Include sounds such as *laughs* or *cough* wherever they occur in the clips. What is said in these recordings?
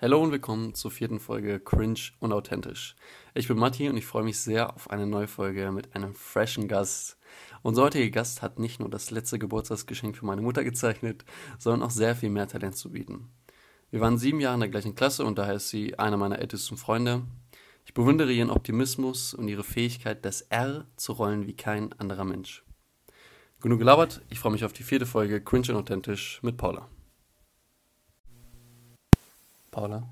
Hallo und willkommen zur vierten Folge Cringe und Authentisch. Ich bin Matti und ich freue mich sehr auf eine neue Folge mit einem freshen Gast. Unser heutiger Gast hat nicht nur das letzte Geburtstagsgeschenk für meine Mutter gezeichnet, sondern auch sehr viel mehr Talent zu bieten. Wir waren sieben Jahre in der gleichen Klasse und daher ist sie einer meiner ältesten Freunde. Ich bewundere ihren Optimismus und ihre Fähigkeit, das R zu rollen wie kein anderer Mensch. Genug gelabert, ich freue mich auf die vierte Folge Cringe und Authentisch mit Paula. Paula?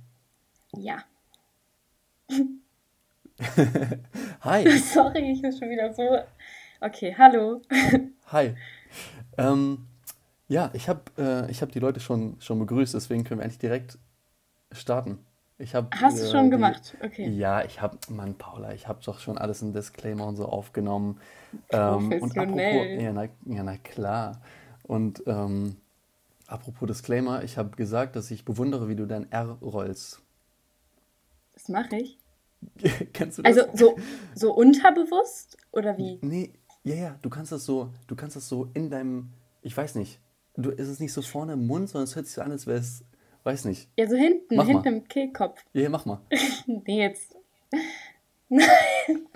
Ja. *laughs* Hi. *laughs* Sorry, ich bin schon wieder so. Okay, hallo. *laughs* Hi. Ähm, ja, ich habe äh, hab die Leute schon, schon begrüßt, deswegen können wir eigentlich direkt starten. Ich hab, Hast du äh, schon die, gemacht? Okay. Ja, ich habe, Mann, Paula, ich habe doch schon alles in Disclaimer und so aufgenommen. Ähm, und apropos, Professionell. ja, na, ja, na klar. Und ähm, apropos Disclaimer, ich habe gesagt, dass ich bewundere, wie du dein R rollst. Das mache ich. *laughs* Kennst du das? Also so, so unterbewusst oder wie? Nee, ja, ja, du kannst das so, du kannst das so in deinem, ich weiß nicht, du, ist es nicht so vorne im Mund, sondern es hört sich so an, als wäre es, weiß nicht. Ja, so hinten, Mach hinten mal. im Kehlkopf. Ja, ja, mach mal. *laughs* Nee, jetzt. Nein. *laughs*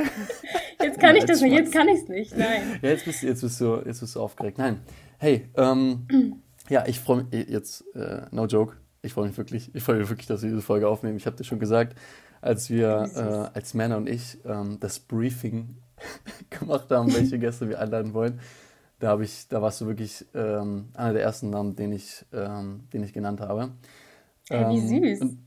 Jetzt kann ich das nicht, jetzt kann ich es nicht. Nein. Ja, jetzt bist, du- jetzt bist du, jetzt bist du aufgeregt. Nein, hey, ähm, *clears throat* ja, ich freue mich jetzt, äh, no joke, ich freue mich wirklich, ich freue mich wirklich, dass wir diese Folge aufnehmen. Ich habe dir schon gesagt, als wir, äh, als Männer und ich ähm, das Briefing *laughs* gemacht haben, welche Gäste wir einladen wollen, da habe ich, da warst du wirklich ähm, einer der ersten Namen, den ich, ähm, den ich genannt habe. Ey, wie Ähm, süß. und,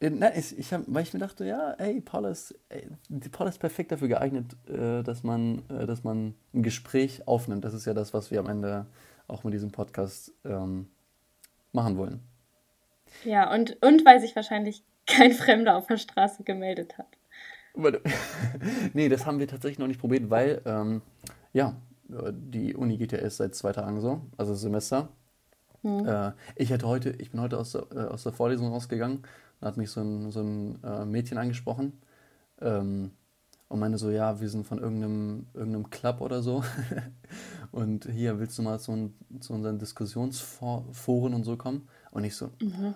äh, nein, ich, ich hab, weil ich mir dachte, ja, ey, Paula ist, ey, Paula ist perfekt dafür geeignet, äh, dass man, äh, dass man ein Gespräch aufnimmt. Das ist ja das, was wir am Ende auch mit diesem Podcast ähm, machen wollen. Ja, und, und weil sich wahrscheinlich kein Fremder auf der Straße gemeldet hat. *laughs* Nee, das haben wir tatsächlich noch nicht probiert, weil, ähm, ja, die Uni geht ja erst seit zwei Tagen so, also Semester. Hm. Äh, ich hatte heute, ich bin heute aus der, äh, aus der Vorlesung rausgegangen, da hat mich so ein, so ein äh, Mädchen angesprochen ähm, und meinte so, ja, wir sind von irgendeinem, irgendeinem Club oder so *laughs* und hier willst du mal zu, un- zu unseren Diskussionsforen und so kommen? Und ich so, Mhm.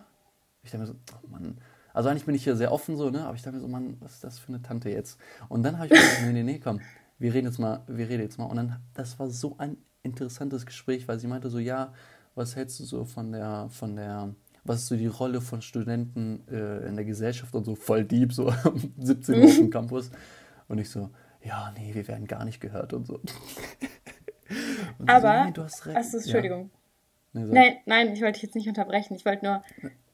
ich dachte mir so, oh Mann. Also eigentlich bin ich hier sehr offen so, ne? Aber ich dachte mir so, Mann, was ist das für eine Tante jetzt? Und dann habe ich mir gedacht, nee, nee, nee, komm, wir reden jetzt mal, wir reden jetzt mal. Und dann, das war so ein interessantes Gespräch, weil sie meinte so, ja, was hältst du so von der, von der, was ist so die Rolle von Studenten äh, in der Gesellschaft und so voll deep, so *laughs* um 17 Uhr auf dem *laughs* Campus. Und ich so, ja, nee, wir werden gar nicht gehört und so. *laughs* Und sie so, Aber, nein, du hast recht. achso, Ja. Entschuldigung. Nee, sag. Nein, nein, ich wollte dich jetzt nicht unterbrechen. Ich wollte nur,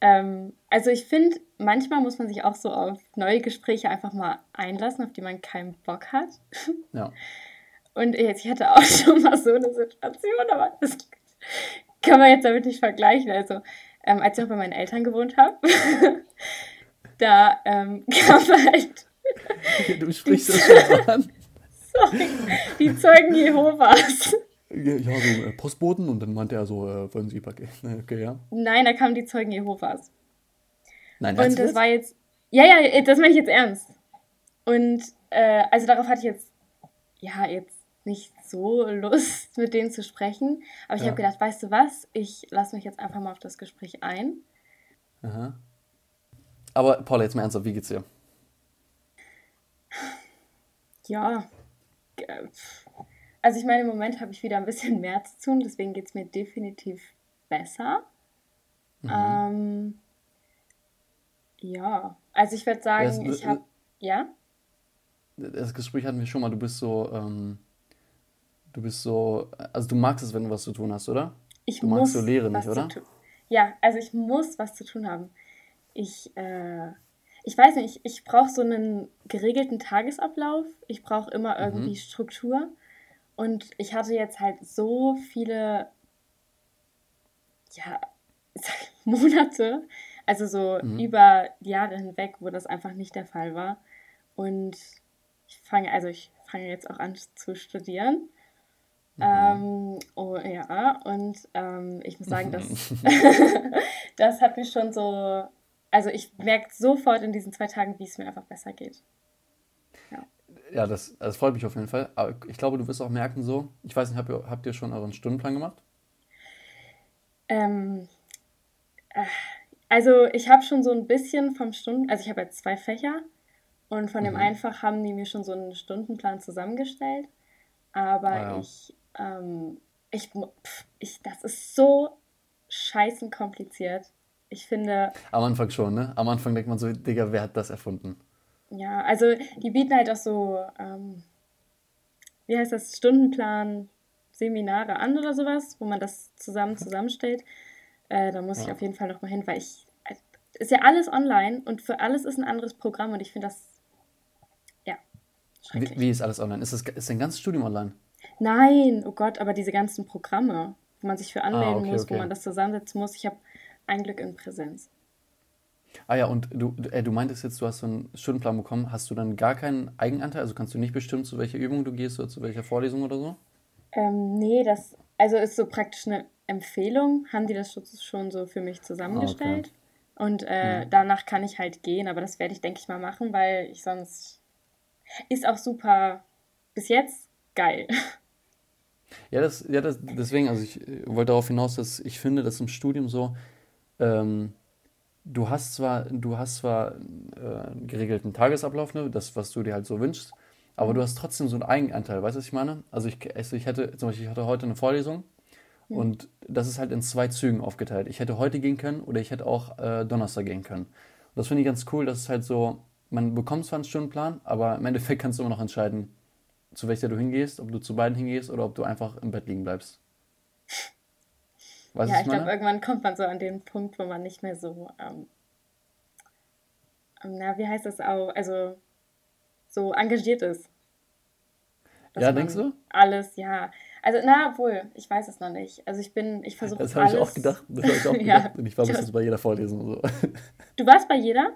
ähm, also ich finde, manchmal muss man sich auch so auf neue Gespräche einfach mal einlassen, auf die man keinen Bock hat. *laughs* Ja. Und jetzt, ich hatte auch *laughs* schon mal so eine Situation, aber das kann man jetzt damit nicht vergleichen. Also, ähm, als ich noch bei meinen Eltern gewohnt habe, da ähm, kam halt, Du sprichst das schon so an. sorry, die Zeugen Jehovas. Ja, ja, so äh, Postboten und dann meinte er so, äh, wollen Sie Paket? Okay, ja. Nein, da kamen die Zeugen Jehovas. Nein, Und das war jetzt, ja, ja, das meine ich jetzt ernst. Und äh, also darauf hatte ich jetzt, ja, jetzt nicht so Lust, mit denen zu sprechen. Aber ich Ja. habe gedacht, weißt du was, ich lasse mich jetzt einfach mal auf das Gespräch ein. Aha. Aber Paula, jetzt mal ernsthaft, wie geht's dir? Ja, also ich meine, im Moment habe ich wieder ein bisschen *laughs* mehr zu tun, deswegen geht es mir definitiv besser. Mhm. Ähm, ja, also ich würde sagen, Das- ich habe, ja, Das Gespräch hatten wir schon mal, du bist so, ähm, du bist so, also du magst es, wenn du was zu tun hast, oder? ich Du magst so Lehre nicht, oder? Ja, also ich muss was zu tun haben. Ich, äh, ich weiß nicht, ich, ich brauche so einen geregelten Tagesablauf. Ich brauche immer Mhm. irgendwie Struktur. Und ich hatte jetzt halt so viele, ja, *laughs* Monate, also so Mhm. über Jahre hinweg, wo das einfach nicht der Fall war. Und ich fange, also ich fange jetzt auch an zu studieren. Mhm. Ähm, oh ja, und ähm, ich muss sagen, das, *laughs* *laughs* das hat mich schon so, also ich merke sofort in diesen zwei Tagen, wie es mir einfach besser geht. Ja, das, das freut mich auf jeden Fall. Aber ich glaube, du wirst auch merken so, ich weiß nicht, habt ihr, habt ihr schon euren Stundenplan gemacht? Ähm, äh, Also ich habe schon so ein bisschen vom Stunden, also ich habe jetzt zwei Fächer und von dem mhm. Einfach haben die mir schon so einen Stundenplan zusammengestellt. Aber ah, ja. ich, ähm, ich, pf, ich, das ist so scheißen kompliziert. Ich finde. Am Anfang schon, ne? Am Anfang denkt man so, Digga, wer hat das erfunden? Ja, also die bieten halt auch so, ähm, wie heißt das, Stundenplan, Seminare an oder sowas, wo man das zusammen zusammenstellt. Äh, da muss ja. ich auf jeden Fall nochmal hin, weil ich. Äh, ist ja alles online und für alles ist ein anderes Programm und ich finde das. Ja. Wie, wie, ist alles online? Ist, das, ist dein ganzes Studium online? Nein, oh Gott, aber diese ganzen Programme, wo man sich für anmelden ah, okay, muss, okay. wo man das zusammensetzen muss. Ich habe ein Glück in Präsenz. Ah ja, und du, äh, du meintest jetzt, du hast so einen Stundenplan bekommen. Hast du dann gar keinen Eigenanteil? Also kannst du nicht bestimmen, zu welcher Übung du gehst oder zu welcher Vorlesung oder so? Ähm, nee, das also ist so praktisch eine Empfehlung. Haben die das schon so für mich zusammengestellt? Ah, okay. Und äh, mhm. danach kann ich halt gehen, aber das werde ich, denke ich mal, machen, weil ich sonst ist auch super bis jetzt geil. Ja, das, ja das, deswegen, also ich äh, wollte darauf hinaus, dass ich finde, dass im Studium so, ähm, du hast zwar, du hast zwar äh, einen geregelten Tagesablauf, ne, das, was du dir halt so wünschst, aber du hast trotzdem so einen Eigenanteil, weißt du, was ich meine? Also ich, also ich hatte, zum Beispiel, ich hatte heute eine Vorlesung mhm. und das ist halt in zwei Zügen aufgeteilt. Ich hätte heute gehen können oder ich hätte auch äh, Donnerstag gehen können. Und das finde ich ganz cool, dass es halt so, man bekommt zwar einen Stundenplan, aber im Endeffekt kannst du immer noch entscheiden, zu welcher du hingehst, ob du zu beiden hingehst oder ob du einfach im Bett liegen bleibst. Weißt ja, ich glaube, irgendwann kommt man so an den Punkt, wo man nicht mehr so, ähm, ähm, na, wie heißt das auch, also so engagiert ist. Ja, denkst du? Alles, ja. Also, na, wohl, ich weiß es noch nicht. Also, ich bin, ich versuche Das habe ich auch gedacht. Das habe ich *laughs* auch gedacht. ja. Und ich war bis jetzt bei jeder Vorlesung so. *laughs* Du warst bei jeder?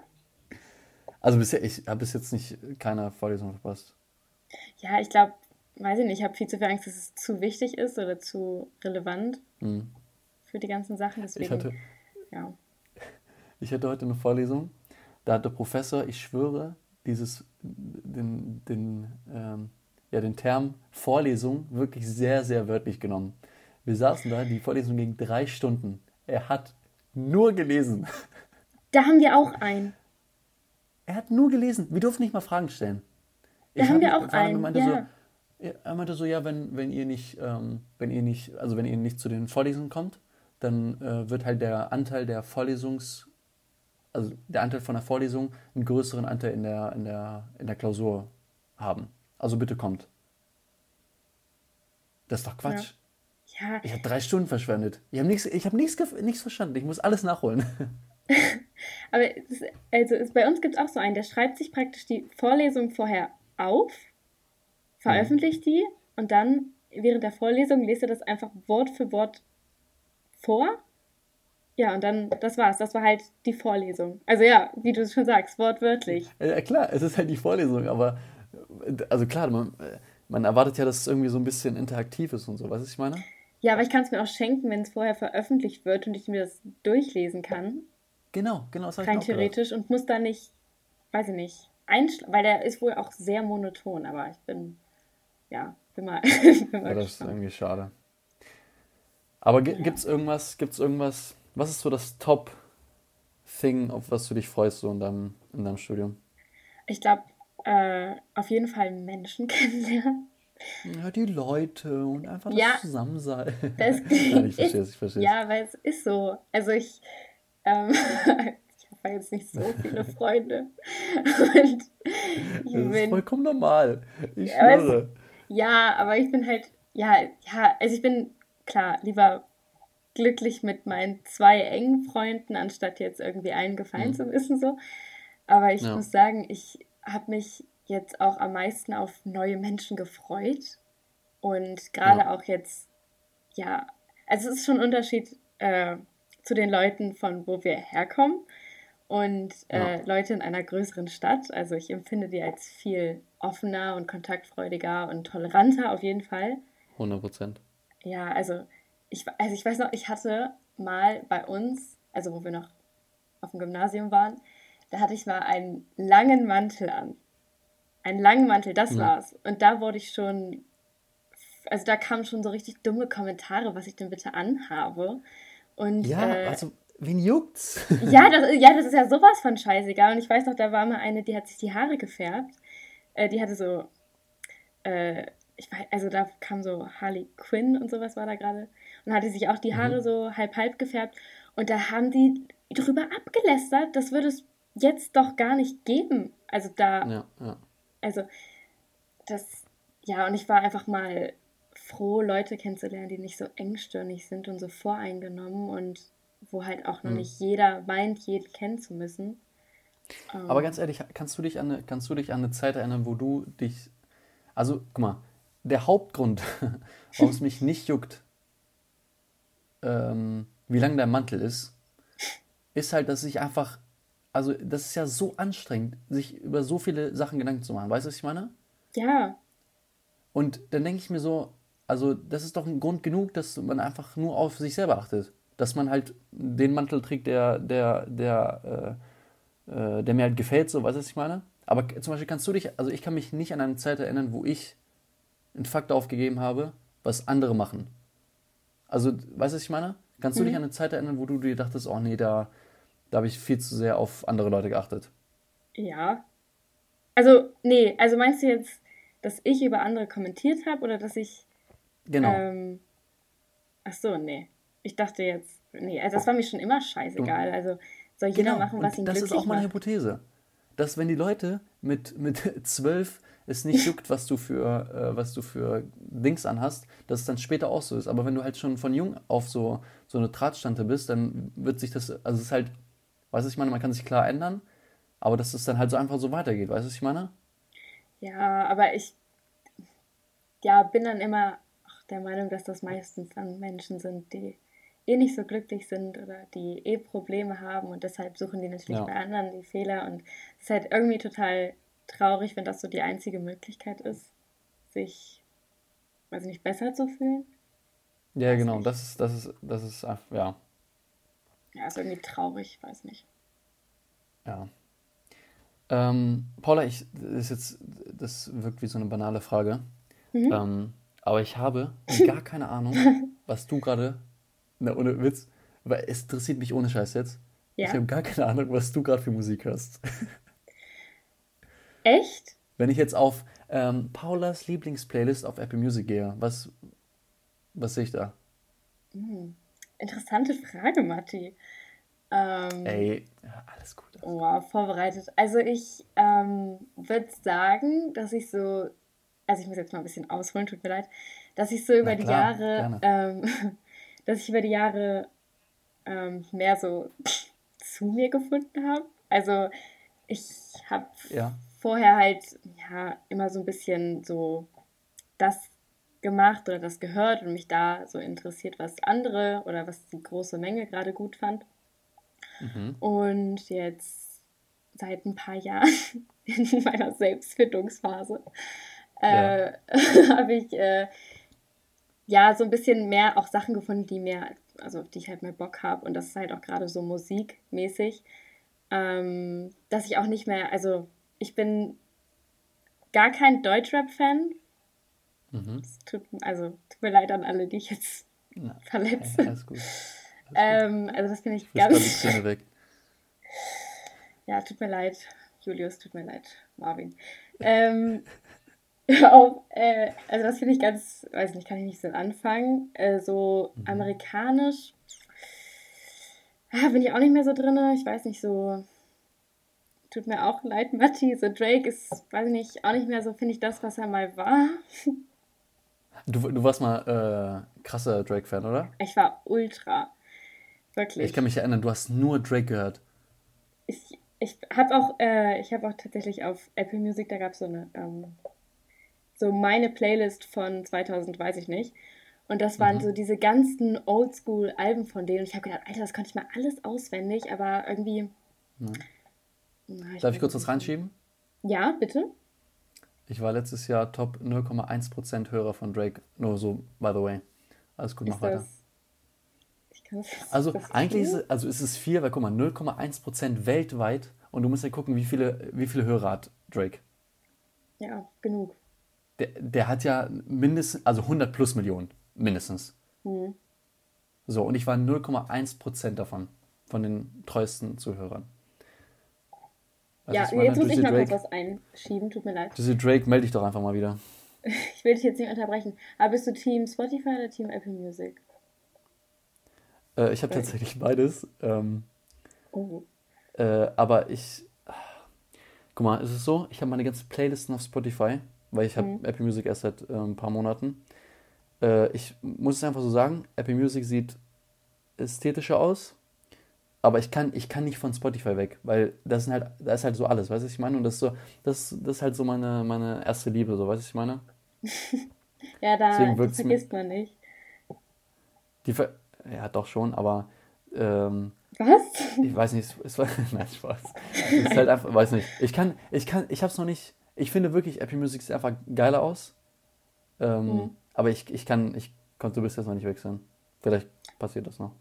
Also, bisher, ich habe bis jetzt nicht keine Vorlesung verpasst. Ja, ich glaube, weiß ich nicht, ich habe viel zu viel Angst, dass es zu wichtig ist oder zu relevant. Mhm für die ganzen Sachen. Deswegen, ich hatte, ja. *laughs* ich hatte heute eine Vorlesung, da hat der Professor, ich schwöre, dieses, den, den, ähm, ja, den Term Vorlesung wirklich sehr, sehr wörtlich genommen. Wir saßen da, die Vorlesung ging drei Stunden. Er hat nur gelesen. *laughs* Da haben wir auch einen. Er hat nur gelesen. Wir durften nicht mal Fragen stellen. Da ich haben wir auch einen. Meinte ja. so, er meinte so, ja, wenn, wenn ihr nicht, ähm, wenn ihr nicht, also wenn ihr nicht zu den Vorlesungen kommt, dann äh, wird halt der Anteil der Vorlesungs, also der Anteil von der Vorlesung einen größeren Anteil in der, in der, in der Klausur haben. Also bitte kommt. Das ist doch Quatsch. Ja. ja. Ich habe drei Stunden verschwendet. Ich habe nichts hab nichts, nichts verstanden. Ich muss alles nachholen. *laughs* Aber das, also ist, bei uns gibt es auch so einen, der schreibt sich praktisch die Vorlesung vorher auf, veröffentlicht mhm. die und dann während der Vorlesung lest er das einfach Wort für Wort vor. Ja, und dann, das war's. Das war halt die Vorlesung. Also ja, wie du es schon sagst, wortwörtlich. Ja, klar, es ist halt die Vorlesung, aber also klar, man, man erwartet ja, dass es irgendwie so ein bisschen interaktiv ist und so, was ich meine? Ja, aber ich kann es mir auch schenken, wenn es vorher veröffentlicht wird und ich mir das durchlesen kann. Genau, genau. Das Rein theoretisch gedacht. und muss da nicht, weiß ich nicht, einschlafen, weil der ist wohl auch sehr monoton, aber ich bin, ja, bin mal. *laughs* bin mal ja, das ist irgendwie schade. Aber gibt es irgendwas, gibt's irgendwas, was ist so das Top-Thing, auf was du dich freust so in deinem, in deinem Studium? Ich glaube, äh, auf jeden Fall Menschen *laughs* kennenlernen. Ja, die Leute und einfach das ja, Zusammensein. *laughs* Das *laughs* Nein, ich verstehe es, ich verstehe Ja, weil es ist so. Also ich, ähm, ich habe jetzt nicht so viele Freunde. Und ich das bin, ist vollkommen normal. Ich schwöre. Ja, aber ich bin halt, ja, ja, also ich bin klar, lieber glücklich mit meinen zwei engen Freunden, anstatt jetzt irgendwie einen gefallen mhm. zu wissen. So. Aber ich ja. muss sagen, ich habe mich jetzt auch am meisten auf neue Menschen gefreut. Und gerade ja. auch jetzt, ja, also es ist schon ein Unterschied äh, zu den Leuten, von wo wir herkommen. Und äh, ja. Leute in einer größeren Stadt. Also ich empfinde die als viel offener und kontaktfreudiger und toleranter auf jeden Fall. 100 Prozent. Ja, also ich, also ich weiß noch, ich hatte mal bei uns, also wo wir noch auf dem Gymnasium waren, da hatte ich mal einen langen Mantel an. Einen langen Mantel, das ja. war's. Und da wurde ich schon, also da kamen schon so richtig dumme Kommentare, was ich denn bitte anhabe. Und, ja, äh, also wen juckt's? *laughs* ja, das, ja, das ist ja sowas von scheißegal. Und ich weiß noch, da war mal eine, die hat sich die Haare gefärbt. Äh, die hatte so, äh, ich weiß, also da kam so Harley Quinn und sowas war da gerade. Und hatte sich auch die mhm. Haare mhm. so halb-halb gefärbt. Und da haben die drüber abgelästert, das würde es jetzt doch gar nicht geben. Also da, ja, ja. also das, ja, und ich war einfach mal froh, Leute kennenzulernen, die nicht so engstirnig sind und so voreingenommen und wo halt auch noch mhm. nicht jeder meint, jeden kennen zu müssen. Aber ähm. ganz ehrlich, kannst du dich an eine, kannst du dich an eine Zeit erinnern, wo du dich, also guck mal, der Hauptgrund, *laughs* warum es mich nicht juckt, ähm, wie lang der Mantel ist, ist halt, dass ich einfach, also das ist ja so anstrengend, sich über so viele Sachen Gedanken zu machen. Weißt du, was ich meine? Ja. Und dann denke ich mir so, also das ist doch ein Grund genug, dass man einfach nur auf sich selber achtet. Dass man halt den Mantel trägt, der, der, der, äh, äh, der mir halt gefällt, so, weißt du, was ich meine? Aber zum Beispiel kannst du dich, also ich kann mich nicht an eine Zeit erinnern, wo ich einen Fakt aufgegeben habe, was andere machen. Also, weißt du, was ich meine? Kannst du mhm. dich an eine Zeit erinnern, wo du dir dachtest, oh nee, da, da habe ich viel zu sehr auf andere Leute geachtet? Ja. Also, nee, also meinst du jetzt, dass ich über andere kommentiert habe oder dass ich. Genau. Ähm, ach so, nee. Ich dachte jetzt, nee, also das war mir schon immer scheißegal. Also soll jeder genau. machen, was ihn glücklich macht. Das ist auch meine Hypothese. Dass wenn die Leute mit, mit *laughs* zwölf es nicht juckt, was du für, äh, was du für Dings anhast, dass es dann später auch so ist. Aber wenn du halt schon von jung auf so, so eine Drahtstante bist, dann wird sich das, also es ist halt, weißt du, ich meine, man kann sich klar ändern, aber dass es dann halt so einfach so weitergeht, weißt du, was ich meine? Ja, aber ich ja, bin dann immer der Meinung, dass das meistens dann Menschen sind, die eh nicht so glücklich sind oder die eh Probleme haben und deshalb suchen die natürlich ja. bei anderen die Fehler und es ist halt irgendwie total traurig, wenn das so die einzige Möglichkeit ist, sich, weiß ich nicht, besser zu fühlen. Ja, weiß genau, nicht. das ist, das ist, das ist, ja. Ja, ist irgendwie traurig, weiß nicht. Ja. Ähm, Paula, ich, das ist jetzt, das wirkt wie so eine banale Frage. Mhm. Ähm, aber ich habe *laughs* gar keine Ahnung, was du gerade, na, ohne Witz, weil es interessiert mich ohne Scheiß jetzt. Ja. Ich habe gar keine Ahnung, was du gerade für Musik hörst. Echt? Wenn ich jetzt auf ähm, Paulas Lieblingsplaylist auf Apple Music gehe, was, was sehe ich da? Hm. Interessante Frage, Matti. Ähm, Ey, ja, alles gut. Alles oh, vorbereitet. Also ich ähm, würde sagen, dass ich so, also ich muss jetzt mal ein bisschen ausholen, tut mir leid, dass ich so über Na die klar, Jahre, ähm, *laughs* dass ich über die Jahre ähm, mehr so *laughs* zu mir gefunden habe. Also ich habe ja vorher halt ja immer so ein bisschen so das gemacht oder das gehört und mich da so interessiert, was andere oder was die große Menge gerade gut fand. Mhm. Und jetzt seit ein paar Jahren *laughs* in meiner Selbstfindungsphase äh, ja. *laughs* habe ich äh, ja so ein bisschen mehr auch Sachen gefunden, die mir, also die ich halt mehr Bock habe und das ist halt auch gerade so musikmäßig, ähm, dass ich auch nicht mehr, also ich bin gar kein Deutschrap-Fan. Mhm. Tut, also tut mir leid an alle, die ich jetzt Na, verletze. Hey, alles gut. Alles ähm, also das finde ich ganz. Die *laughs* weg. Ja, tut mir leid, Julius, tut mir leid, Marvin. ähm, *laughs* auch, äh, also das finde ich ganz, weiß nicht, kann ich nicht so anfangen. Äh, so mhm. amerikanisch ah, bin ich auch nicht mehr so drin. Ich weiß nicht, so tut mir auch leid, Matti. So Drake ist, weiß ich nicht, auch nicht mehr so, finde ich, das, was er mal war. Du, du warst mal äh, krasser Drake-Fan, oder? Ich war ultra. Wirklich. Ich kann mich erinnern, du hast nur Drake gehört. Ich, ich habe auch, äh, ich auch tatsächlich auf Apple Music, da gab es so eine, ähm, so meine Playlist von 2000, weiß ich nicht. Und das waren mhm. so diese ganzen Oldschool-Alben von denen. Und ich habe gedacht, Alter, das konnte ich mal alles auswendig, aber irgendwie. Mhm. Na, ich Darf ich kurz was reinschieben? Ja, bitte. Ich war letztes Jahr Top 0,1% Hörer von Drake. Nur so, by the way. Alles gut, mach weiter. also eigentlich ist es, also ist es viel, weil guck mal, 0,1% weltweit und du musst ja gucken, wie viele, wie viele Hörer hat Drake. Ja, genug. Der, der hat ja mindestens, also 100 plus Millionen, mindestens. Mhm. So, und ich war 0,1% davon. von den treuesten Zuhörern. Weißt ja, jetzt muss ich die mal kurz Drake, was einschieben, tut mir leid. die Drake melde dich doch einfach mal wieder. Ich will dich jetzt nicht unterbrechen. Aber bist du Team Spotify oder Team Apple Music? Äh, ich habe tatsächlich beides. Ähm, Oh. Äh, aber ich. Guck mal, es ist so, ich habe meine ganzen Playlisten auf Spotify, weil ich habe Mhm. Apple Music erst seit äh, ein paar Monaten. Äh, ich muss es einfach so sagen, Apple Music sieht ästhetischer aus, aber ich kann, ich kann nicht von Spotify weg, weil das sind halt, da ist halt so alles, weißt du, was ich meine? Und das ist so, das, das ist halt so meine, meine erste Liebe, so, weißt du, was ich meine? *laughs* Ja, da vergisst man nicht. Die Ver ja, doch schon, aber ähm, Was? Ich weiß nicht, es war. *laughs* Nein, Spaß. *laughs* Es ist halt einfach, weiß nicht. Ich kann, ich kann, ich hab's noch nicht. Ich finde wirklich, Apple Music sieht einfach geiler aus. Ähm, Mhm. Aber ich, ich kann, ich konnte bis jetzt noch nicht wechseln. Vielleicht passiert das noch.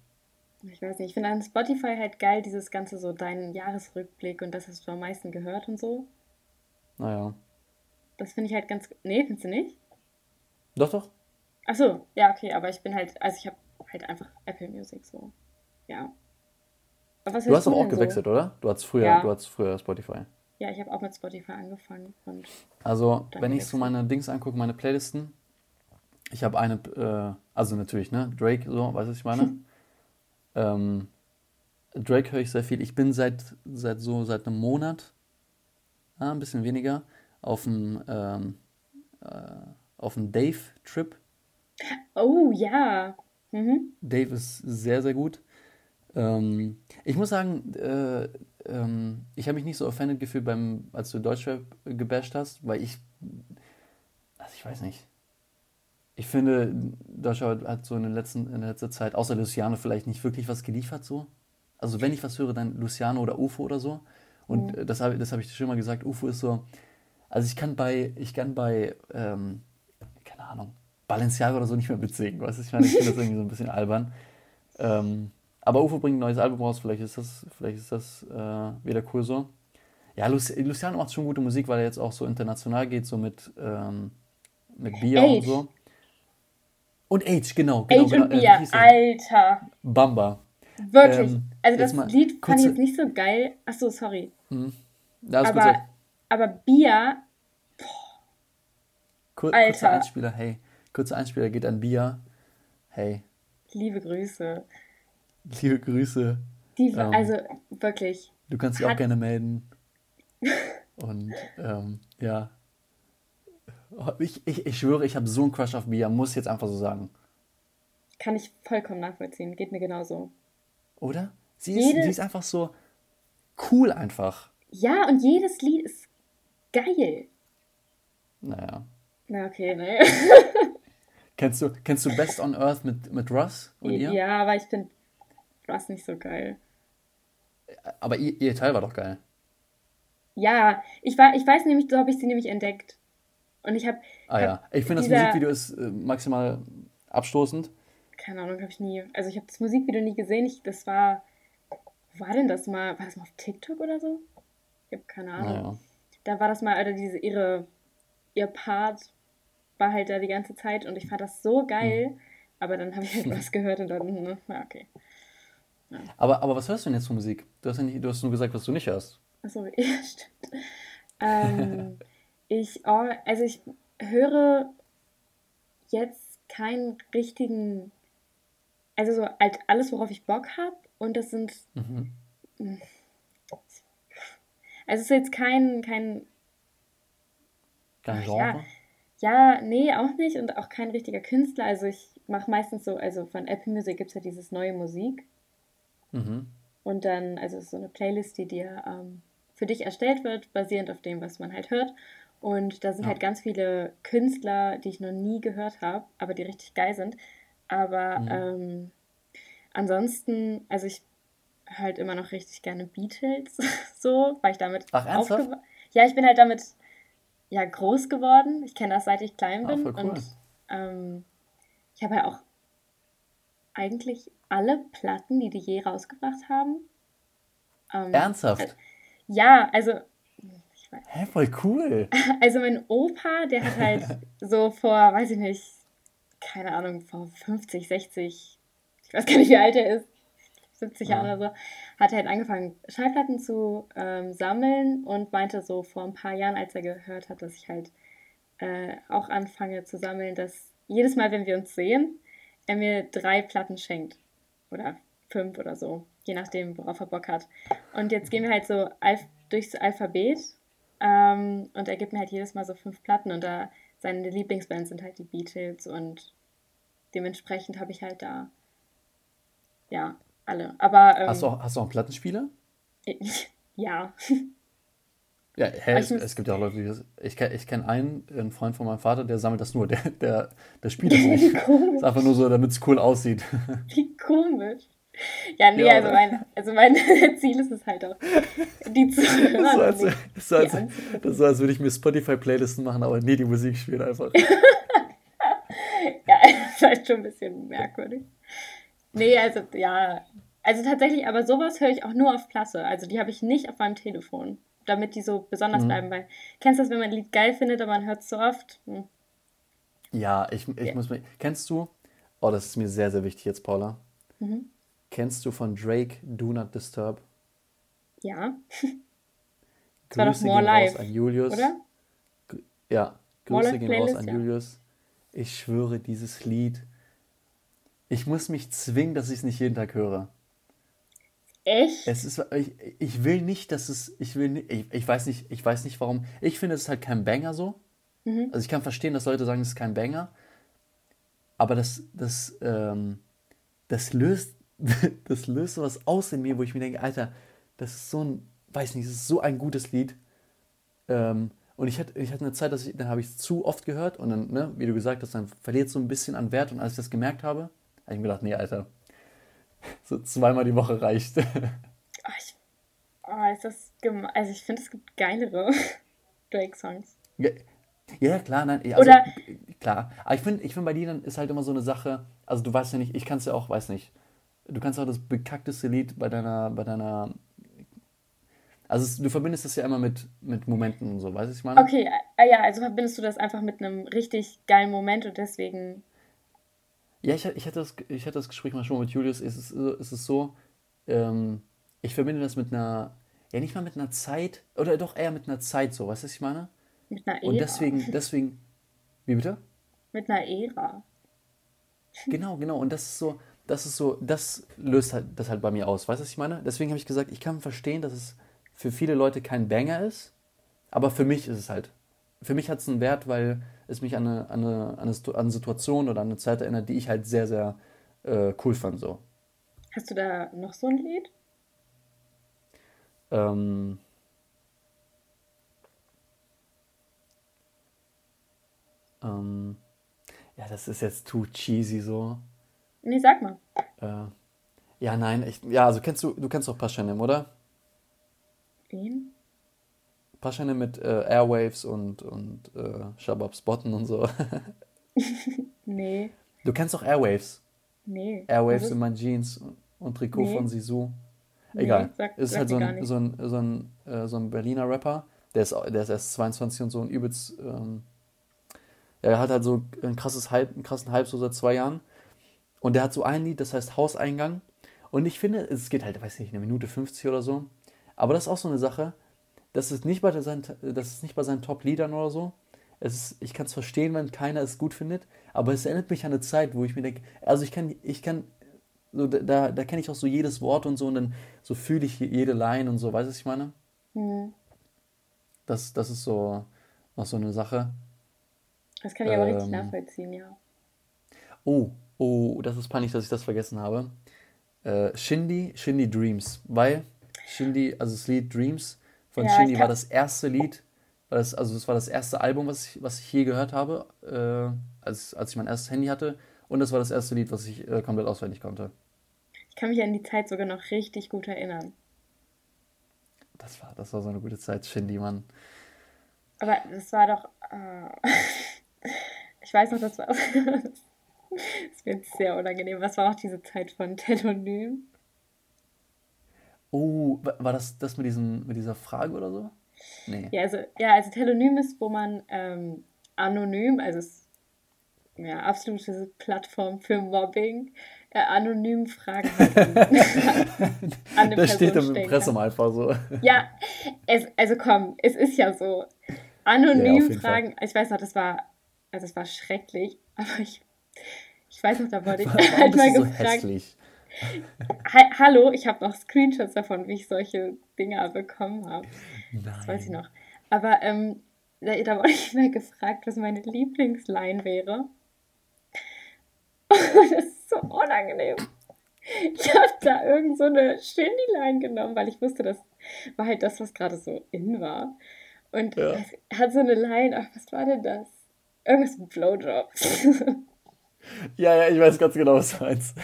Ich weiß nicht, ich finde an Spotify halt geil, dieses ganze so deinen Jahresrückblick und das hast du am meisten gehört und so. Naja. Das finde ich halt ganz. Nee, findest du nicht? Doch, doch. Ach so, ja, okay, aber ich bin halt, also ich habe halt einfach Apple Music so. Ja. Aber was Du hast aber auch denn so? gewechselt, oder? Du hattest früher, Ja. du hattest früher Spotify. Ja, ich habe auch mit Spotify angefangen und Also, wenn ich so gewechselt. meine Dings angucke, meine Playlisten, ich habe eine, äh, also natürlich, ne, Drake, so, weißt du, was ich meine? *laughs* ähm, Drake höre ich sehr viel. Ich bin seit, seit so, seit einem Monat, ah, ein bisschen weniger, auf dem, ähm, äh, auf dem Dave-Trip. Oh ja. Mhm. Dave ist sehr, sehr gut. Ähm, ich muss sagen, äh, ähm, ich habe mich nicht so offended gefühlt, beim, als du Deutschrap gebasht hast, weil ich, also ich weiß nicht. Ich finde, Deutschrap hat so in, den letzten, in der letzten Zeit, außer Luciano, vielleicht nicht wirklich was geliefert so. Also wenn ich was höre, dann Luciano oder UFO oder so. Und Mhm. äh, das habe das hab ich schon mal gesagt, UFO ist so, also ich kann bei, ich kann bei, ähm, keine Ahnung, Balenciaga oder so nicht mehr mitsingen, weißt du? Ich meine, ich finde das irgendwie so ein bisschen albern. Ähm, aber UFO bringt ein neues Album raus, vielleicht ist das, vielleicht ist das äh, wieder cool so. Ja, Luci Luciano macht schon gute Musik, weil er jetzt auch so international geht, so mit, ähm, mit und Age. so. Und Age, genau. genau Age genau, und äh, Bier, der? Alter. Bamba. Wirklich. Ähm, also das mal Lied fand ich jetzt nicht so geil. Ach so, sorry. Ist aber, kurzer, aber Bier, kur kurzer Alter. Einspieler, hey. Kurzer Einspieler geht an Bia. Hey, liebe Grüße. liebe Grüße. Die, Ähm. also wirklich. Du kannst dich auch gerne melden. *laughs* Und ähm, ja. Ich, ich, ich schwöre, ich habe so einen Crush auf Bia, muss ich jetzt einfach so sagen. Kann ich vollkommen nachvollziehen. Geht mir genauso. Oder? Sie ist, Jede- sie ist einfach so cool einfach. Ja, und jedes Lied ist geil. Naja. Na, okay, ne. *laughs* Kennst du, kennst du Best on Earth mit, mit Russ und ihr? Ja, aber ich finde was nicht so geil. Aber ihr, ihr Teil war doch geil. Ja, ich, war, ich weiß nämlich, so habe ich sie nämlich entdeckt. Und ich habe, Ah ja. Ich finde das Musikvideo ist äh, maximal abstoßend. keine Ahnung, habe ich nie, also ich habe das Musikvideo nie gesehen. Ich, das war, wo war denn das mal? War das mal auf TikTok oder so? Ich habe keine Ahnung. Naja. Da war das mal, Alter, diese, ihre, ihr Part war halt da die ganze Zeit und ich fand das so geil. Hm. Aber dann habe ich halt *laughs* was gehört und dann, ne, na, okay. Aber, aber was hörst du denn jetzt für Musik? Du hast, ja nicht, du hast nur gesagt, was du nicht hörst. Achso, *laughs* ja, stimmt. Ähm, *laughs* ich, also ich höre jetzt keinen richtigen, also so halt alles, worauf ich Bock habe. Und das sind, Mhm. also es ist jetzt kein, kein, Kein Ach, Genre? ja, nee, auch nicht und auch kein richtiger Künstler. Also ich mache meistens so, also von Apple Music gibt es ja dieses neue Musik. Mhm. Und dann, also es ist so eine Playlist, die dir ähm, für dich erstellt wird, basierend auf dem, was man halt hört. Und da sind Ja. halt ganz viele Künstler, die ich noch nie gehört habe, aber die richtig geil sind. Aber Mhm. ähm, ansonsten, also ich höre halt immer noch richtig gerne Beatles, *laughs* so, weil ich damit Ach, ernsthaft? aufgewa- Ja, ich bin halt damit ja groß geworden. Ich kenne das seit ich klein Ah, bin. voll cool. Und ähm, ich habe ja auch eigentlich alle Platten, die die je rausgebracht haben. Ähm, Ernsthaft? Ja, also, Hä, voll cool. *laughs* also mein Opa, der hat halt *laughs* so vor, weiß ich nicht, keine Ahnung, vor 50, 60, ich weiß gar nicht, wie alt er ist, 70 ja. Jahren oder so, hat er halt angefangen, Schallplatten zu ähm, sammeln und meinte so vor ein paar Jahren, als er gehört hat, dass ich halt äh, auch anfange zu sammeln, dass jedes Mal, wenn wir uns sehen, er mir drei Platten schenkt. Oder fünf oder so, je nachdem, worauf er Bock hat. Und jetzt gehen wir halt so Alf durchs Alphabet ähm, und er gibt mir halt jedes Mal so fünf Platten und da seine Lieblingsbands sind halt die Beatles und dementsprechend habe ich halt da ja alle. Aber ähm, hast, du auch, hast du auch einen Plattenspieler? *laughs* ja. Ja, hä, es, es, gibt ja auch Leute, die Ich, ich kenne einen, einen Freund von meinem Vater, der sammelt das nur. Der, der, der spielt das nicht. *laughs* ist einfach nur so, damit es cool aussieht. Wie komisch. *laughs* Ja, nee, ja, also, mein, also mein *laughs* Ziel ist es halt auch, die zu hören. Das, so, als, so, als, das so, als würde ich mir Spotify-Playlisten machen, aber nee, die Musik spielt einfach. *laughs* ja, das ist halt schon ein bisschen merkwürdig. Nee, also ja. Also tatsächlich, aber sowas höre ich auch nur auf Klasse. Also die habe ich nicht auf meinem Telefon damit die so besonders mhm. bleiben. Weil, kennst du das, wenn man ein Lied geil findet, aber man hört es so oft? Hm. Ja, ich, ich ja. muss mir. Kennst du? Oh, das ist mir sehr, sehr wichtig jetzt, Paula. Mhm. Kennst du von Drake Do Not Disturb? Ja. *laughs* das war doch More Life. An Julius. Oder? Ja, Grüße gehen raus an ja. Julius. Ich schwöre, dieses Lied. Ich muss mich zwingen, dass ich es nicht jeden Tag höre. Echt? Es ist, ich, ich will nicht, dass es, ich will nicht, ich, ich weiß nicht, ich weiß nicht warum. Ich finde, es ist halt kein Banger so. Mhm. Also ich kann verstehen, dass Leute sagen, es ist kein Banger. Aber das, das, ähm, das löst, *laughs* das löst sowas aus in mir, wo ich mir denke, Alter, das ist so ein, weiß nicht, das ist so ein gutes Lied. Ähm, und ich hatte, ich hatte eine Zeit, dass ich, dann habe ich es zu oft gehört und dann, ne, wie du gesagt hast, dann verliert es so ein bisschen an Wert. Und als ich das gemerkt habe, habe ich mir gedacht, nee, Alter, *laughs* so zweimal die Woche reicht. Oh, ich, oh, ist das Also ich finde, es gibt geilere *laughs* Drake-Songs. Ja, ja, klar, nein. Also, Oder klar. Aber ich finde, ich find, bei dir ist halt immer so eine Sache, also du weißt ja nicht, ich kann es ja auch, weiß nicht, du kannst auch das bekackteste Lied bei deiner, bei deiner also es, du verbindest das ja immer mit, mit Momenten und so, weißt du, ich meine? Okay, äh, ja, also verbindest du das einfach mit einem richtig geilen Moment und deswegen ja, ich, ich, hatte das, ich hatte das Gespräch mal schon mit Julius. Es ist, es ist so, ähm, ich verbinde das mit einer, ja nicht mal mit einer Zeit, oder doch eher mit einer Zeit so, weißt du, was ich meine? Mit einer Ära. Und deswegen, deswegen, wie bitte? Mit einer Ära. Genau, genau. Und das ist so, das ist so, das löst halt das halt bei mir aus, weißt du, was ich meine? Deswegen habe ich gesagt, ich kann verstehen, dass es für viele Leute kein Banger ist, aber für mich ist es halt. Für mich hat es einen Wert, weil es mich an eine, an eine, an eine Situation oder an eine Zeit erinnert, die ich halt sehr, sehr äh, cool fand. So. Hast du da noch so ein Lied? Ähm, ähm, ja, das ist jetzt too cheesy so. Nee, sag mal. Äh, ja, nein, ich, ja, also kennst du, du kennst doch Paschanim, oder? Wen? Paschanim mit äh, Airwaves und, und äh, Shabab Spotten und so. *laughs* nee. Du kennst doch Airwaves. Nee. Airwaves in meinen Jeans und Trikot nee. von Sisu. Egal. Nee, sag, ist halt so ein, so, ein, so, ein, äh, so ein Berliner Rapper. Der ist, der ist erst 22 und so ein übelst. Ähm, er hat halt so ein krasses Hype, einen krassen Hype so seit zwei Jahren. Und der hat so ein Lied, das heißt Hauseingang. Und ich finde, es geht halt, weiß nicht, eine Minute 50 oder so. Aber das ist auch so eine Sache das ist nicht bei, seinen, das ist nicht bei seinen Top-Liedern oder so. Es ist, ich kann es verstehen, wenn keiner es gut findet, aber es erinnert mich an eine Zeit, wo ich mir denke, also ich kann, ich kann, so, da, da kenne ich auch so jedes Wort und so und dann so fühle ich jede Line und so, weißt du, was ich meine? Mhm. Das, das ist so noch so eine Sache. Das kann ich ähm, aber richtig ähm, nachvollziehen, ja. Oh, oh, das ist peinlich, dass ich das vergessen habe. Äh, Shindy, Shindy Dreams, weil Shindy, also das Lied Dreams, von ja, Shindy war das erste Lied, das, also das war das erste Album, was ich, was ich je gehört habe, äh, als, als ich mein erstes Handy hatte. Und das war das erste Lied, was ich äh, komplett auswendig konnte. Ich kann mich an die Zeit sogar noch richtig gut erinnern. Das war, das war so eine gute Zeit, Shindy, Mann. Aber das war doch. Äh, *laughs* ich weiß noch, das war. *laughs* das wird sehr unangenehm. Was war auch diese Zeit von Telonym? Oh, war das das mit, diesem, mit dieser Frage oder so? Nee. Ja, also, ja, also Telonym ist, wo man ähm, anonym, also es, ja, absolute Plattform für Mobbing, äh, anonymen Fragen halt an, *laughs* *laughs* an eine Das Person steht im Impressum einfach so. Ja, es, also komm, es ist ja so. Ja, Anonym jeden Fragen, ich weiß noch, das war, also es war schrecklich, *laughs* aber ich, ich weiß noch, da wurde ich Warum *laughs* halt mal du so gefragt, hässlich? Ha hallo, ich habe noch Screenshots davon, wie ich solche Dinger bekommen habe. Das weiß ich noch. Aber ähm, da, da wurde ich mal gefragt, was meine Lieblingsline wäre. *laughs* Und das ist so unangenehm. Ich habe da irgend so eine Shindy-Line genommen, weil ich wusste, das war halt das, was gerade so in war. Und Ja. hat so eine Line, ach, was war denn das? Irgendwas mit Blowjobs. *laughs* Ja, ja, ich weiß ganz genau, was du meinst.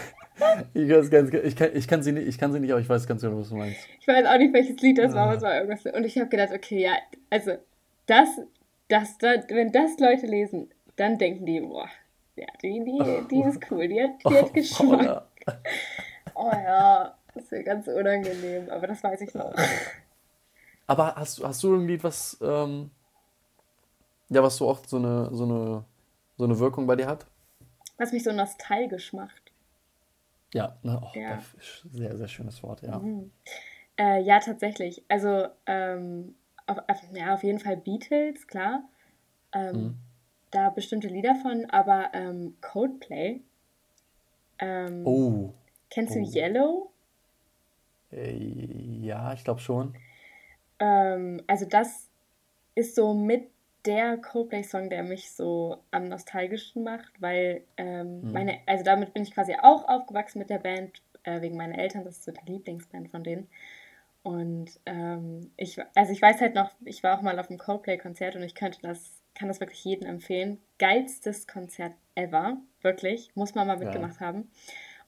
Ich, weiß ganz, ich, kann, ich, kann sie nicht, ich kann sie nicht, aber ich weiß ganz genau, was du meinst. Ich weiß auch nicht, welches Lied das war, aber Ah. es war irgendwas. Und ich habe gedacht, okay, ja, also das, das, da, wenn das Leute lesen, dann denken die, boah, ja, die, die, die ist cool, die hat, die hat Geschmack. Paula. *laughs* Oh ja, das ist ja ganz unangenehm, aber das weiß ich noch. Aber hast, du- hast du ein Lied, was, ähm, ja, was so oft so eine, so eine, so eine Wirkung bei dir hat? Was mich so nostalgisch macht. Ja, ne, oh, Ja. sehr, sehr schönes Wort, ja. Mhm. Äh, ja, tatsächlich. Also, ähm, auf, auf, ja, auf jeden Fall Beatles, klar. Ähm, Mhm. Da bestimmte Lieder von, aber ähm, Coldplay. Ähm, Oh, Kennst du oh. Yellow? äh, ja, ich glaube schon. Ähm, also das ist so mit der Coldplay-Song, der mich so am nostalgischsten macht, weil ähm, Mhm. meine, also damit bin ich quasi auch aufgewachsen mit der Band, äh, wegen meiner Eltern, das ist so die Lieblingsband von denen. Und ähm, ich, also ich weiß halt noch, ich war auch mal auf einem Coldplay-Konzert und ich könnte das, kann das wirklich jedem empfehlen. Geilstes Konzert ever, wirklich, muss man mal Ja. mitgemacht haben.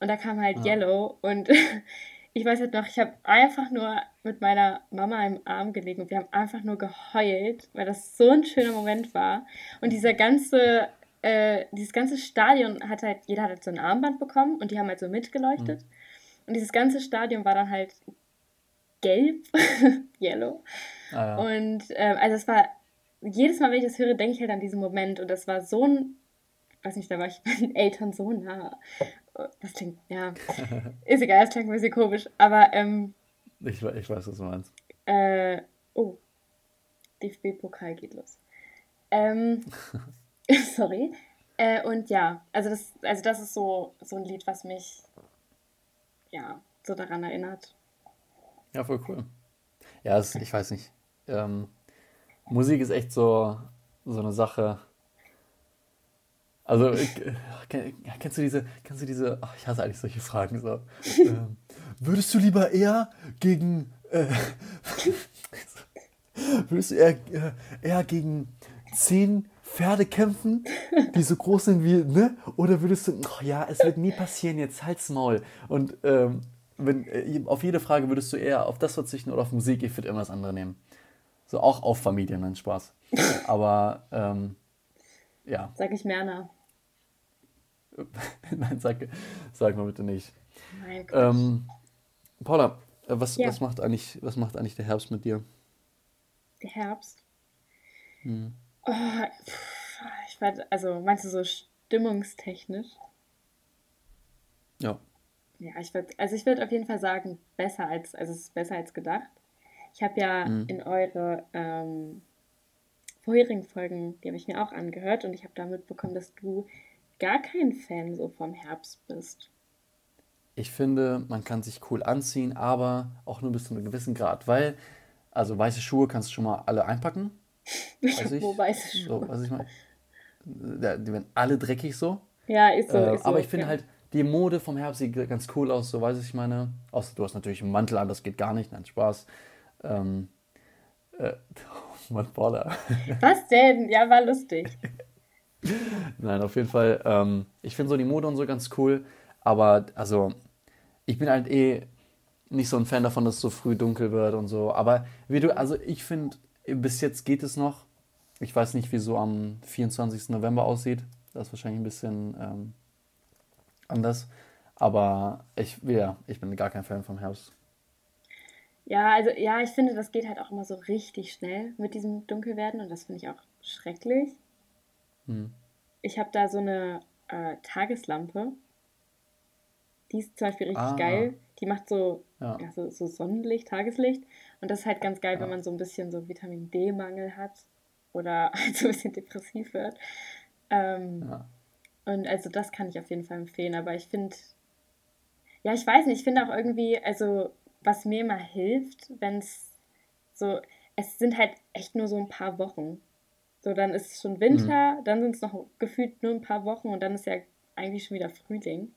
Und da kam halt Ja. Yellow und *laughs* ich weiß halt noch, ich habe einfach nur mit meiner Mama im Arm gelegen und wir haben einfach nur geheult, weil das so ein schöner Moment war. Und dieser ganze, äh, dieses ganze Stadion hat halt, jeder hat halt so ein Armband bekommen und die haben halt so mitgeleuchtet. Und dieses ganze Stadion war dann halt gelb, *laughs* yellow. Ah, ja. Und ähm, also es war, jedes Mal, wenn ich das höre, denke ich halt an diesen Moment. Und das war so ein, weiß nicht, da war ich *laughs* meinen Eltern so nah. Das klingt, ja, *laughs* ist egal, das klingt ein bisschen komisch. Aber, ähm, Ich, ich weiß, was du meinst. äh, oh, DFB-Pokal geht los. Ähm, *laughs* *laughs* sorry. Äh, und ja, also das, also das ist so, so ein Lied, was mich, ja, so daran erinnert. Ja, voll cool. Ja, es, ich weiß nicht. Ähm, Musik ist echt so, so eine Sache. Also, kennst du diese, kennst du diese, ach, ich hasse eigentlich solche Fragen so. Ähm, würdest du lieber eher gegen, äh, *laughs* würdest du eher, äh, eher gegen zehn Pferde kämpfen, die so groß sind wie, ne? Oder würdest du, ach ja, es wird nie passieren, jetzt halt's Maul. Und ähm, wenn, äh, auf jede Frage würdest du eher auf das verzichten oder auf Musik, ich würde immer das andere nehmen. So auch auf Familie, nein, Spaß. Aber, ähm, ja, Sag ich Merner. *laughs* nein, sag, sag mal bitte nicht. Nein. Ähm, Paula, äh, was, Ja. was, macht eigentlich, was macht eigentlich der Herbst mit dir? Der Herbst. Hm. Oh, pff, ich weiß, also meinst du so stimmungstechnisch? Ja. Ja, ich würde, also ich würde auf jeden Fall sagen, besser als, also es ist besser als gedacht. Ich habe ja Mhm. in eure ähm, vorherigen Folgen, die habe ich mir auch angehört und ich habe da mitbekommen, dass du gar kein Fan so vom Herbst bist. Ich finde, man kann sich cool anziehen, aber auch nur bis zu einem gewissen Grad, weil, also weiße Schuhe kannst du schon mal alle einpacken. Ich *laughs* Weiß ich. wo weiße Schuhe. So, was ich meine. Ja, Die werden alle dreckig so. Ja, ist so, Äh, ist so. aber ich finde ja. halt, die Mode vom Herbst sieht ganz cool aus, so weiß ich meine. Außer du hast natürlich einen Mantel an, das geht gar nicht, nein, Spaß. Ähm, äh, Mann, Paula. Was denn? Ja, war lustig. *laughs* Nein, auf jeden Fall. Ähm, ich finde so die Mode und so ganz cool, aber also ich bin halt eh nicht so ein Fan davon, dass es so früh dunkel wird und so. Aber wie du, also ich finde, bis jetzt geht es noch. Ich weiß nicht, wie so am 24. November aussieht. Das ist wahrscheinlich ein bisschen ähm, anders. Aber ich, ja, ich bin gar kein Fan vom Herbst. Ja, also ja, ich finde, das geht halt auch immer so richtig schnell mit diesem Dunkelwerden und das finde ich auch schrecklich. Hm. Ich habe da so eine äh, Tageslampe Die ist zum Beispiel richtig ah. geil. Die macht so, ja. ja so, so, Sonnenlicht, Tageslicht. Und das ist halt ganz geil, ja. wenn man so ein bisschen so Vitamin D-Mangel hat oder *laughs* halt so ein bisschen depressiv wird. Ähm. Und also das kann ich auf jeden Fall empfehlen. Aber ich finde, ja, ich weiß nicht, ich finde auch irgendwie, also was mir immer hilft, wenn es so, es sind halt echt nur so ein paar Wochen. So, dann ist es schon Winter, mhm. dann sind es noch gefühlt nur ein paar Wochen und dann ist ja eigentlich schon wieder Frühling.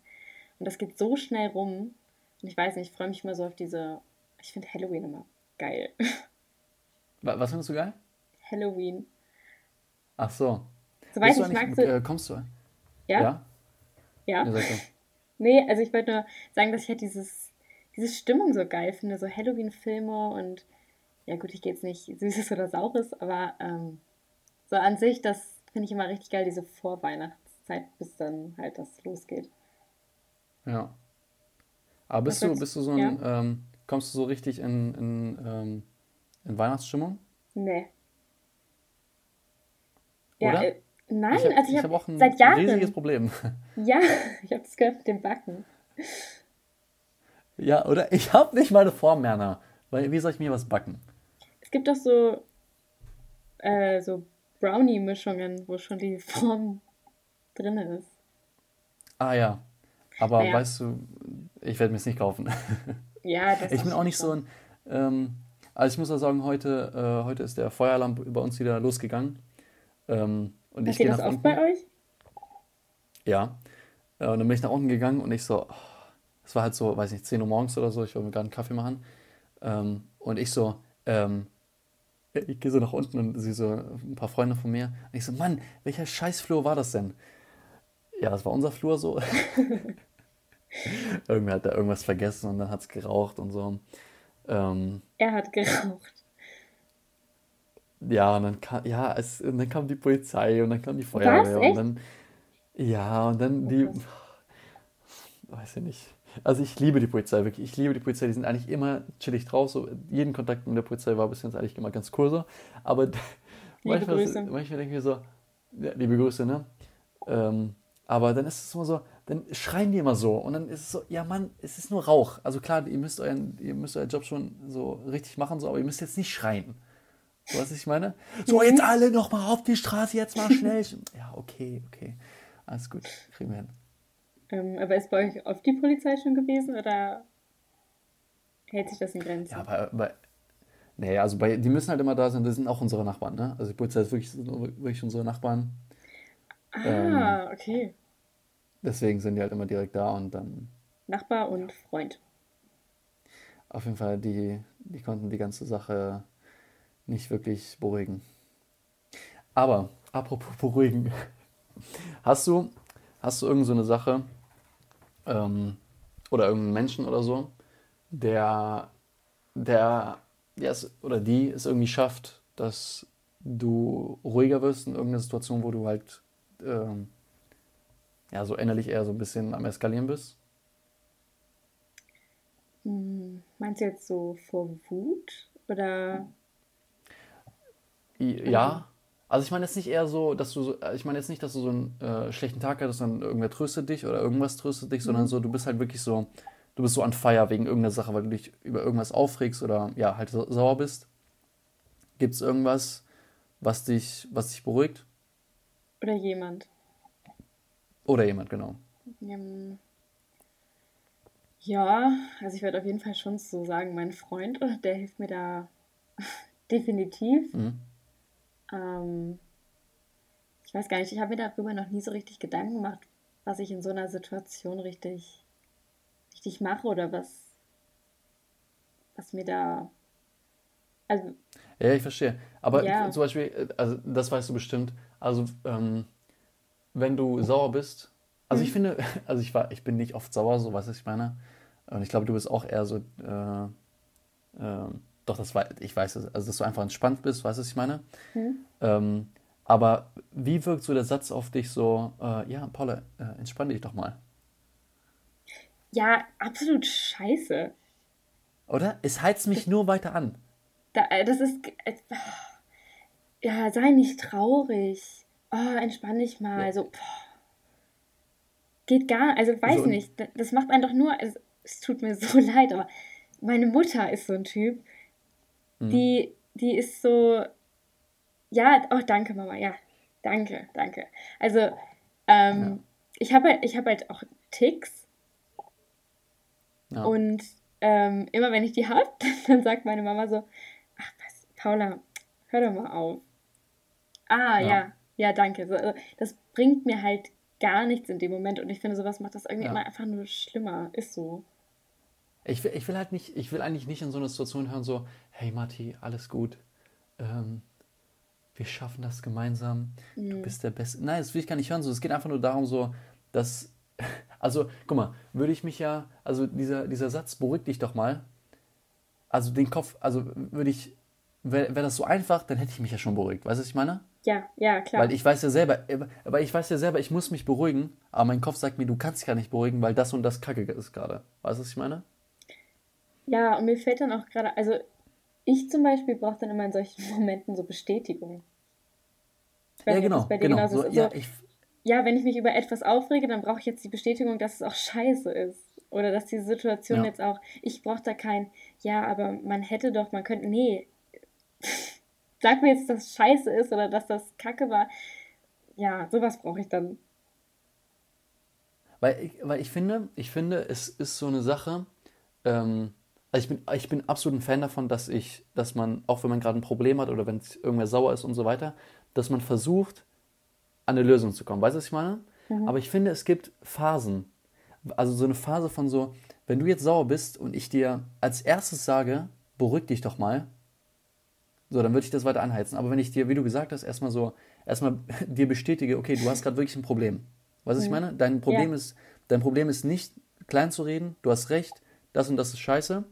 Und das geht so schnell rum. Und ich weiß nicht, ich freue mich immer so auf diese. Ich finde Halloween immer geil. *laughs* Was findest du geil? Halloween. Ach so. Soweit ich mag, so, äh, kommst du? Ja? Ja. ja. ja nee, also ich wollte nur sagen, dass ich halt dieses, diese Stimmung so geil finde. So Halloween-Filme und. Ja, gut, ich gehe jetzt nicht Süßes oder Saures, aber ähm, so an sich, das finde ich immer richtig geil, diese Vorweihnachtszeit, bis dann halt das losgeht. Ja. Aber bist du, bist du so ein, ja? ähm, kommst du so richtig in, in, ähm, in Weihnachtsstimmung? Nee. Oder? Ja, äh, nein, ich hab, also ich habe hab auch ein seit Jahren. riesiges Problem. *laughs* Ja, *laughs* ich habe das gehört mit dem Backen. Ja, oder? Ich habe nicht meine Form, Merner. Weil, wie soll ich mir was backen? Es gibt doch so, äh, so Brownie-Mischungen, wo schon die Form drin ist. Ah ja. Aber naja. weißt du, ich werde mir es nicht kaufen. *laughs* Ja, das Ich bin auch nicht so ein. Ähm, also ich muss auch sagen, heute, äh, heute ist der Feueralarm bei uns wieder losgegangen. Ähm, und ich gehe nach unten. bei euch? Ja. Äh, und dann bin ich nach unten gegangen und ich so, es war halt so, weiß nicht, 10 Uhr morgens oder so, ich wollte mir gerade einen Kaffee machen. Ähm, und ich so, ähm, ich gehe so nach unten und sie so, ein paar Freunde von mir. Und ich so, Mann, welcher Scheißflur war das denn? Ja, das war unser Flur so. *laughs* Irgendwer hat da irgendwas vergessen und dann hat es geraucht und so. Ähm, er hat geraucht. Ja, und dann kam, ja, es, und dann kam die Polizei und dann kam die Feuerwehr Was, und dann. Ja, und dann die. Weiß ich nicht. Also ich liebe die Polizei, wirklich. Ich liebe die Polizei. Die sind eigentlich immer chillig drauf. So, jeden Kontakt mit der Polizei war bis jetzt eigentlich immer ganz cool so. Aber *laughs* manchmal, manchmal denke ich mir so, ja, liebe Grüße, ne? Ähm, aber dann ist es immer so, dann schreien die immer so und dann ist es so, ja Mann, es ist nur Rauch. Also klar, ihr müsst euren, ihr müsst euren Job schon so richtig machen, so, aber ihr müsst jetzt nicht schreien. So was ich meine? So, jetzt alle nochmal auf die Straße, jetzt mal schnell. *laughs* ja, okay, okay. Alles gut, kriegen wir hin. Ähm, aber ist bei euch oft die Polizei schon gewesen oder hält sich das in Grenzen? Ja, bei, bei nee, also bei, die müssen halt immer da sein, das sind auch unsere Nachbarn, ne? Also die Polizei ist wirklich, wirklich unsere Nachbarn. Ah, ähm, okay. Deswegen sind die halt immer direkt da und dann. Nachbar und Freund. Auf jeden Fall, die, die konnten die ganze Sache nicht wirklich beruhigen. Aber, apropos beruhigen, *laughs* hast du, hast du irgend so eine Sache ähm, oder irgendeinen Menschen oder so, der, der, der es, oder die es irgendwie schafft, dass du ruhiger wirst in irgendeiner Situation, wo du halt ähm, ja, so innerlich eher so ein bisschen am Eskalieren bist? Hm, meinst du jetzt so vor Wut oder? Ja, also ich meine jetzt nicht eher so, dass du so, ich meine jetzt nicht, dass du so einen äh, schlechten Tag hattest, dann irgendwer tröstet dich oder irgendwas tröstet dich, mhm. sondern so, du bist halt wirklich so, du bist so an Feier wegen irgendeiner Sache, weil du dich über irgendwas aufregst oder ja, halt sauer bist. Gibt es irgendwas, was dich, was dich beruhigt? Oder jemand. Oder jemand, genau. Ja, also ich würde auf jeden Fall schon so sagen, mein Freund, *laughs* der hilft mir da *laughs* definitiv. Mhm. Ähm, ich weiß gar nicht, ich habe mir darüber noch nie so richtig Gedanken gemacht, was ich in so einer Situation richtig, richtig mache oder was, was mir da. Also, ja, ich verstehe. Aber ja. zum Beispiel, äh, also das weißt du bestimmt, also ähm, wenn du sauer bist, also mhm. ich finde, *laughs* also ich war, ich bin nicht oft sauer, so was ich meine. Und ich glaube, du bist auch eher so, äh, äh, doch, das war, ich weiß es, also dass du einfach entspannt bist, weißt du, was ich meine? Mhm. Ähm, aber wie wirkt so der Satz auf dich so, äh, ja, Paula, äh, entspann dich doch mal? Ja, absolut scheiße. Oder? Es heizt mich nur weiter an. Da, äh, das ist. Äh, ja, sei nicht traurig. Oh, entspann dich mal. Ja. So, geht gar, also weiß so. nicht, das macht einen doch nur, also, es tut mir so *laughs* leid, aber meine Mutter ist so ein Typ, mhm. die, die ist so, ja, oh, danke, Mama, ja, danke, danke. Also, ähm, ja. ich habe halt, hab halt auch Ticks. Ja. Und ähm, immer wenn ich die habe, *laughs* dann sagt meine Mama so, ach was, Paula, hör doch mal auf. Ah, ja, ja, ja danke. So, also, das bringt mir halt gar nichts in dem Moment und ich finde, sowas macht das irgendwie immer einfach nur schlimmer. Ist so. Ich will, ich will halt nicht, ich will eigentlich nicht in so einer Situation hören, so, hey Matti, alles gut. Ähm, wir schaffen das gemeinsam. Mhm. Du bist der Beste. Nein, das will ich gar nicht hören. So, es geht einfach nur darum, so, dass. *laughs* Also, guck mal, würde ich mich ja, also dieser, dieser Satz, beruhig dich doch mal. Also den Kopf, also würde ich, wäre wär das so einfach, dann hätte ich mich ja schon beruhigt. Weißt du, was ich meine? Ja, ja, klar. Weil ich weiß ja selber, aber ich weiß ja selber, ich muss mich beruhigen, aber mein Kopf sagt mir, du kannst dich gar nicht beruhigen, weil das und das Kacke ist gerade. Weißt du, was ich meine? Ja, und mir fällt dann auch gerade, also ich zum Beispiel brauche dann immer in solchen *laughs* Momenten so Bestätigung. ja, genau, genau. So, ja, ich, ja, wenn ich mich über etwas aufrege, dann brauche ich jetzt die Bestätigung, dass es auch scheiße ist. Oder dass diese Situation ja. jetzt auch, ich brauche da kein, ja, aber man hätte doch, man könnte, nee, *laughs* sag mir jetzt, dass es scheiße ist oder dass das kacke war. Ja, sowas brauche ich dann. Weil ich, weil ich finde, ich finde, es ist so eine Sache, ähm, also ich bin, ich bin absolut ein Fan davon, dass ich, dass man, auch wenn man gerade ein Problem hat oder wenn es irgendwer sauer ist und so weiter, dass man versucht, an eine Lösung zu kommen. Weißt du, was ich meine? Mhm. Aber ich finde, es gibt Phasen. Also so eine Phase von so, wenn du jetzt sauer bist und ich dir als erstes sage, beruhig dich doch mal, so, dann würde ich das weiter anheizen. Aber wenn ich dir, wie du gesagt hast, erstmal so, erstmal *laughs* dir bestätige, okay, du hast gerade wirklich ein Problem. Weißt du, was ich mhm. meine? Dein Problem, ja. ist, dein Problem ist nicht klein zu reden, du hast recht, das und das ist scheiße.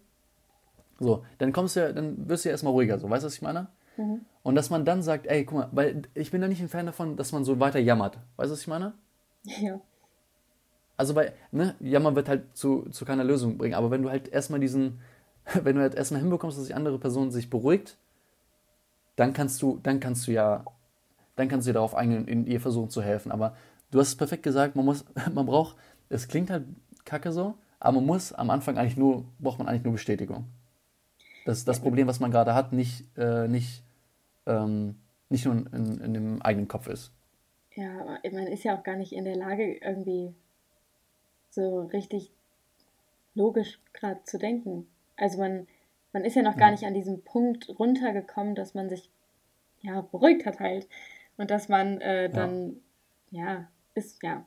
So, dann kommst du ja, dann wirst du ja erstmal ruhiger, so, weißt du, was ich meine? Mhm. Und dass man dann sagt, ey, guck mal, weil ich bin da nicht ein Fan davon, dass man so weiter jammert. Weißt du, was ich meine? Ja. Also weil, ne, Jammern wird halt zu, zu keiner Lösung bringen. Aber wenn du halt erstmal diesen, *laughs* wenn du halt erstmal hinbekommst, dass die andere Person sich beruhigt, dann kannst du, dann kannst du ja, dann kannst du dir darauf eingehen, in ihr versuchen zu helfen. Aber du hast es perfekt gesagt, man muss, *laughs* man braucht, es klingt halt kacke so, aber man muss am Anfang eigentlich nur, braucht man eigentlich nur Bestätigung. Das das Problem, was man gerade hat, nicht, äh, nicht, ähm, nicht nur in, in dem eigenen Kopf ist. Ja, man ist ja auch gar nicht in der Lage, irgendwie so richtig logisch gerade zu denken. Also man, man ist ja noch gar nicht an diesem Punkt runtergekommen, dass man sich ja beruhigt hat halt. Und dass man äh, dann, ja. ja, ist, ja.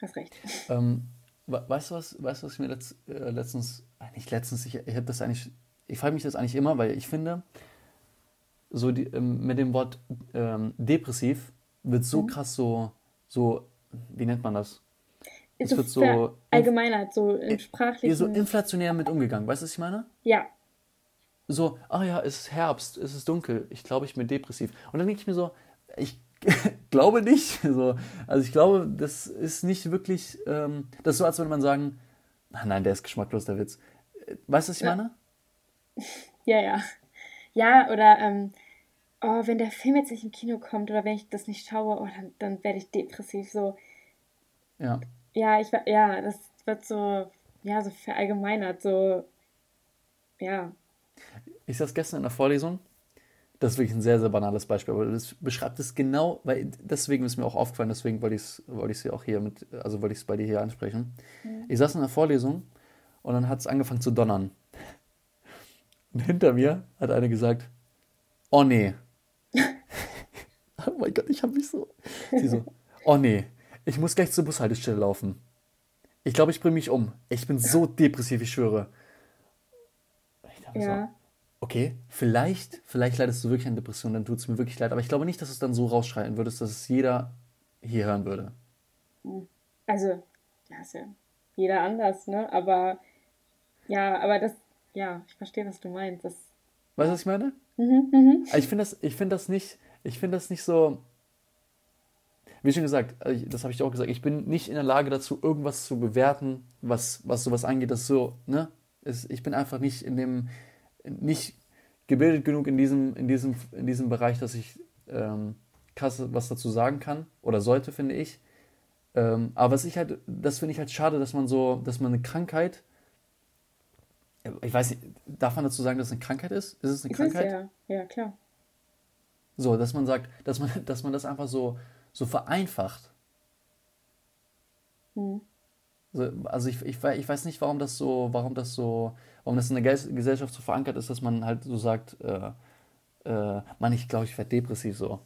Hast recht. Ähm, weißt du was, weißt du, was ich mir letzt, äh, letztens, äh, nicht letztens, ich, ich habe das eigentlich, ich frage mich das eigentlich immer, weil ich finde, so die, ähm, mit dem Wort ähm, depressiv wird so mhm. krass so, so, wie nennt man das? Es so wird so allgemeiner, so im sprachlichen. So inflationär mit umgegangen, weißt du, was ich meine? Ja. So, ah ja, es ist Herbst, es ist dunkel, ich glaube, ich bin depressiv. Und dann denke ich mir so, ich *laughs* glaube nicht. So, also ich glaube, das ist nicht wirklich, ähm, das ist so, als würde man sagen, ach nein, der ist geschmacklos, der Witz. Weißt du, was ich meine? *laughs* Ja, ja. Ja, oder ähm, oh, wenn der Film jetzt nicht im Kino kommt oder wenn ich das nicht schaue, oh, dann, dann werde ich depressiv. So. Ja. Ja, ich ja, das wird so, ja, so verallgemeinert, so, ja. Ich saß gestern in der Vorlesung. Das ist wirklich ein sehr, sehr banales Beispiel, aber das beschreibt es genau, weil deswegen ist mir auch aufgefallen, deswegen wollte ich es wollte ich's auch hier mit, also wollte ich es bei dir hier ansprechen. Mhm. Ich saß in der Vorlesung und dann hat es angefangen zu donnern. Und hinter mir hat eine gesagt, oh nee. *laughs* oh mein Gott, ich habe mich so. Sie so, *laughs* oh nee. Ich muss gleich zur Bushaltestelle laufen. Ich glaube, ich bringe mich um. Ich bin so depressiv, ich schwöre. Ich dachte ja. so, okay, vielleicht, vielleicht leidest du wirklich an Depressionen, dann tut es mir wirklich leid. Aber ich glaube nicht, dass du es dann so rausschreien würdest, dass es jeder hier hören würde. Also, ja, ist ja jeder anders, ne? Aber ja, aber das, ja, ich verstehe, was du meinst. Das, weißt du, was ich meine? Mhm, mhm. Also ich finde das, find das nicht, ich finde das nicht so wie schon gesagt, äh, das habe ich auch gesagt, ich bin nicht in der Lage dazu, irgendwas zu bewerten, was, was sowas angeht. Das so, ne? Ich bin einfach nicht in dem, nicht gebildet genug in diesem, in diesem, in diesem Bereich, dass ich ähm, krass was dazu sagen kann oder sollte, finde ich. Ähm, aber was ich halt, das finde ich halt schade, dass man so, dass man eine Krankheit, ich weiß nicht, darf man dazu sagen, dass es eine Krankheit ist? Ist es eine Ist es Krankheit? ja, ja, klar. So, dass man sagt, dass man, *laughs* dass man das einfach so, so vereinfacht. Hm. So, Also ich, ich, ich weiß nicht, warum das so, warum das so, warum das in der Ges- Gesellschaft so verankert ist, dass man halt so sagt, äh, äh, Mann, ich glaube, ich werde depressiv so.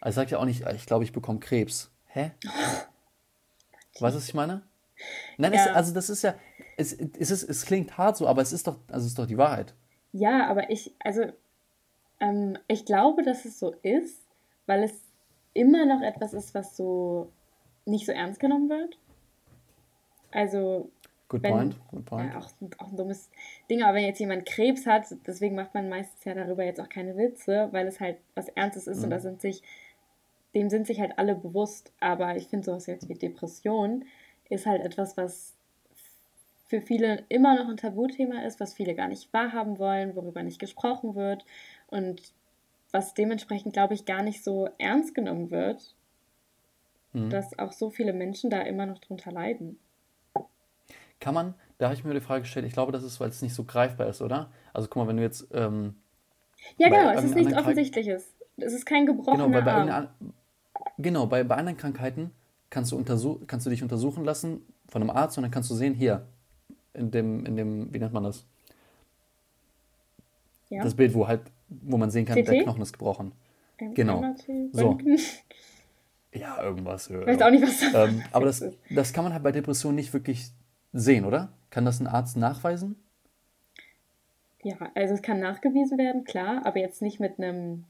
Also ich sage ja auch nicht, ich glaube, ich bekomme Krebs. Hä? *laughs* Weißt du, was ich meine? Nein, es, Ja. also das ist ja, es, es, ist, es klingt hart so, aber es ist doch, also es ist doch die Wahrheit. Ja, aber ich, also, ähm, ich glaube, dass es so ist, weil es immer noch etwas ist, was so nicht so ernst genommen wird. Also, Good wenn, point, good point. ja, auch, auch ein dummes Ding, aber wenn jetzt jemand Krebs hat, deswegen macht man meistens ja darüber jetzt auch keine Witze, weil es halt was Ernstes ist und Mhm. da sind sich, dem sind sich halt alle bewusst. Aber ich finde sowas jetzt wie Depression ist halt etwas, was für viele immer noch ein Tabuthema ist, was viele gar nicht wahrhaben wollen, worüber nicht gesprochen wird und was dementsprechend, glaube ich, gar nicht so ernst genommen wird, Mhm. dass auch so viele Menschen da immer noch drunter leiden. Kann man, da habe ich mir die Frage gestellt, ich glaube, das ist, weil es nicht so greifbar ist, oder? Also guck mal, wenn du jetzt, ähm, Ja, genau, es ist nichts Offensichtliches. Es ist kein genau, gebrochener bei, bei, Arm. genau, bei, bei anderen Krankheiten kannst du, kannst du dich untersuchen lassen von einem Arzt und dann kannst du sehen, hier, in dem, in dem, wie nennt man das? Ja. Das Bild, wo halt, wo man sehen kann, CT? der Knochen ist gebrochen. Ähm, genau. So. *laughs* Ja, irgendwas. Ich weiß auch nicht, was das Ähm, aber das, das kann man halt bei Depressionen nicht wirklich sehen, oder? Kann das ein Arzt nachweisen? Ja, also es kann nachgewiesen werden, klar, aber jetzt nicht mit einem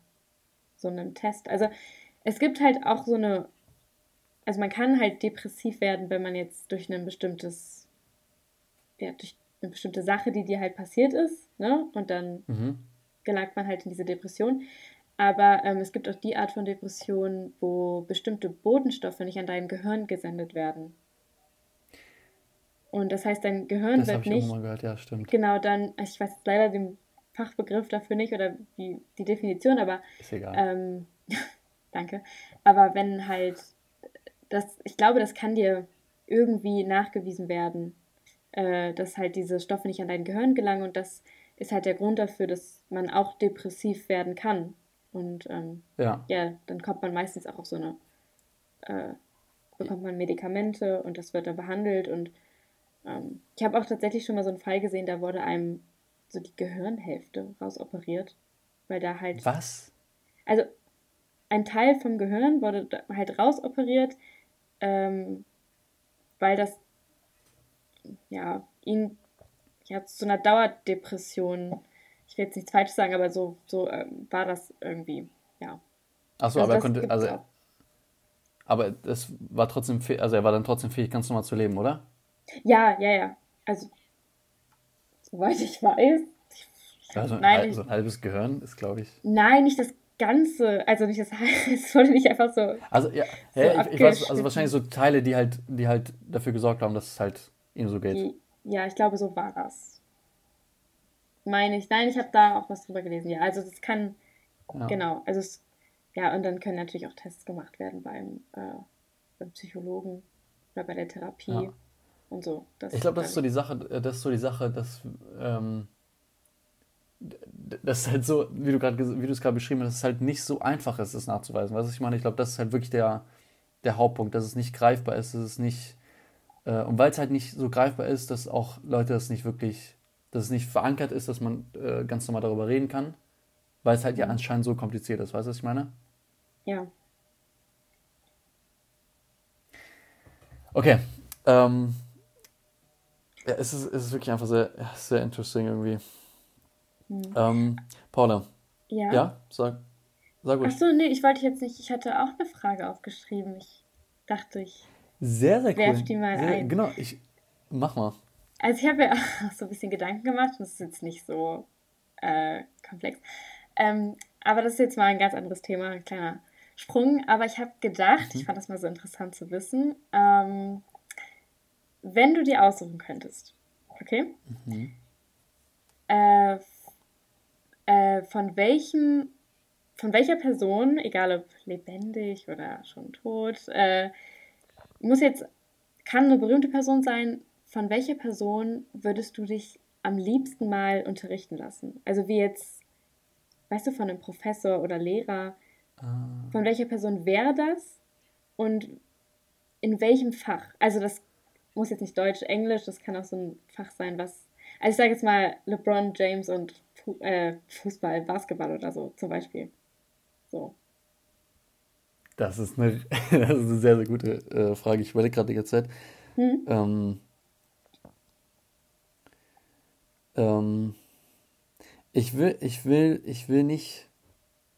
so einem Test. Also es gibt halt auch so eine, also man kann halt depressiv werden, wenn man jetzt durch ein bestimmtes, ja, durch eine bestimmte Sache, die dir halt passiert ist, ne? Und dann Mhm. gelangt man halt in diese Depression. Aber ähm, es gibt auch die Art von Depression, wo bestimmte Bodenstoffe nicht an deinem Gehirn gesendet werden. Und das heißt, dein Gehirn Das habe wird ich nicht irgendwann mal gehört, ja, stimmt. genau dann, ich weiß jetzt leider den Fachbegriff dafür nicht oder wie, die Definition, aber Ist egal. ähm, *laughs* danke. Aber wenn halt, das, ich glaube, das kann dir irgendwie nachgewiesen werden, äh, dass halt diese Stoffe nicht an dein Gehirn gelangen und das ist halt der Grund dafür, dass man auch depressiv werden kann. Und ähm, ja. ja, dann kommt man meistens auch auf so eine, äh, bekommt man Medikamente und das wird dann behandelt und ähm, ich habe auch tatsächlich schon mal so einen Fall gesehen, da wurde einem so die Gehirnhälfte rausoperiert, weil da halt, Was? also ein Teil vom Gehirn wurde halt rausoperiert, ähm, weil das, ja, ihn ja, zu einer Dauerdepression, ich will jetzt nichts falsch sagen, aber so, so ähm, war das irgendwie, ja. Achso, Also aber er konnte, also, auch. aber das war trotzdem, also er war dann trotzdem fähig, ganz normal zu leben, oder? Ja, ja, ja. Also, soweit ich weiß. Also ein, Nein, so ein halbes Gehirn ist, glaube ich. Nein, nicht das Ganze. Also nicht das *laughs* Es wurde nicht einfach so. Also ja, So ja ich, ich weiß, also wahrscheinlich so Teile, die halt, die halt dafür gesorgt haben, dass es halt ihm so geht. Die, ja, ich glaube, so war das. Meine ich. Nein, ich habe da auch was drüber gelesen. Ja, also das kann. Ja. Genau. Also es, ja, und dann können natürlich auch Tests gemacht werden beim, äh, beim Psychologen oder bei der Therapie Ja. Und so. Das Ich glaube, das ist so die Sache, äh, das ist so die Sache, dass ähm, das ist halt so, wie du gerade, wie du es gerade beschrieben hast, dass es halt nicht so einfach ist, das nachzuweisen. Weißt du, was ich meine? Ich glaube, das ist halt wirklich der, der Hauptpunkt, dass es nicht greifbar ist, dass es nicht, äh, und weil es halt nicht so greifbar ist, dass auch Leute das nicht wirklich, dass es nicht verankert ist, dass man äh, ganz normal darüber reden kann, weil es halt ja Mhm. anscheinend so kompliziert ist. Weißt du, was ich meine? Ja. Okay. Ähm, ja, es ist, es ist wirklich einfach sehr, sehr interesting irgendwie. Hm. Ähm, Paula, Ja. ja, sag, sag Ach ruhig. so, nee, ich wollte jetzt nicht. Ich hatte auch eine Frage aufgeschrieben. Ich dachte, ich. Sehr, sehr cool. Werf die mal sehr, ein. Genau, ich mach mal. Also ich habe ja *laughs* auch so ein bisschen Gedanken gemacht. Das ist jetzt nicht so äh, komplex. Ähm, aber das ist jetzt mal ein ganz anderes Thema, ein kleiner Sprung. Aber ich habe gedacht, ich Mhm. fand das mal so interessant zu wissen, ähm, wenn du dir aussuchen könntest, okay? Mhm. Äh, äh, von welchem, von welcher Person, egal ob lebendig oder schon tot, äh, muss jetzt, kann eine berühmte Person sein. Von welcher Person würdest du dich am liebsten mal unterrichten lassen? Also wie jetzt, weißt du, von einem Professor oder Lehrer. Ah. Von welcher Person wäre das? Und in welchem Fach? Also das muss jetzt nicht Deutsch, Englisch, das kann auch so ein Fach sein, was. Also ich sage jetzt mal LeBron James und Fu äh, Fußball, Basketball oder so zum Beispiel. So. Das ist eine, *laughs* das ist eine sehr, sehr gute äh, Frage. Ich überlege gerade die ganze Zeit. Hm? Ähm, ähm, ich will, ich will, ich will nicht,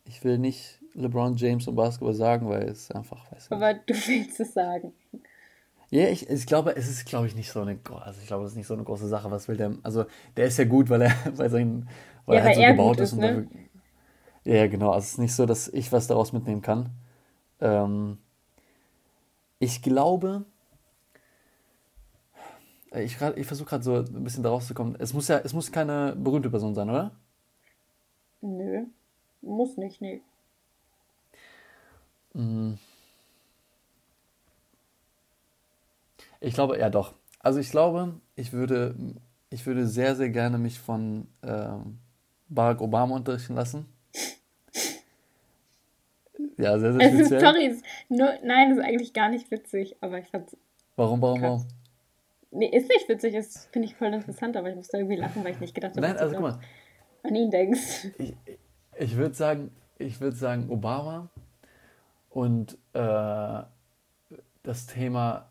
ich will nicht LeBron James und Basketball sagen, weil es einfach, weiß nicht. Aber du *laughs* willst es sagen. Ja, ich, ich glaube, es ist, glaube ich, nicht so eine, also ich glaube, es ist nicht so eine große Sache. Was will der? Also, der ist ja gut, weil er, *laughs* weil sein, weil ja, er halt so gebaut ist. ist ne? dafür, ja, genau. Also, es ist nicht so, dass ich was daraus mitnehmen kann. Ähm, ich glaube, ich, ich versuche gerade so ein bisschen daraus zu kommen. Es muss ja, es muss keine berühmte Person sein, oder? Nö, muss nicht, nee. Mm. Ich glaube, ja doch. Also ich glaube, ich würde, ich würde sehr, sehr gerne mich von ähm, Barack Obama unterrichten lassen. Ja, sehr, sehr speziell. Sorry, ist nur, nein, das ist eigentlich gar nicht witzig, aber ich fand's. Warum, warum, krass. warum? Nee, ist nicht witzig, ist, finde ich voll interessant, aber ich musste irgendwie lachen, weil ich nicht gedacht habe, nein, also, guck mal. an ihn denkst. Ich, ich würde sagen, ich würde sagen Obama und äh, das Thema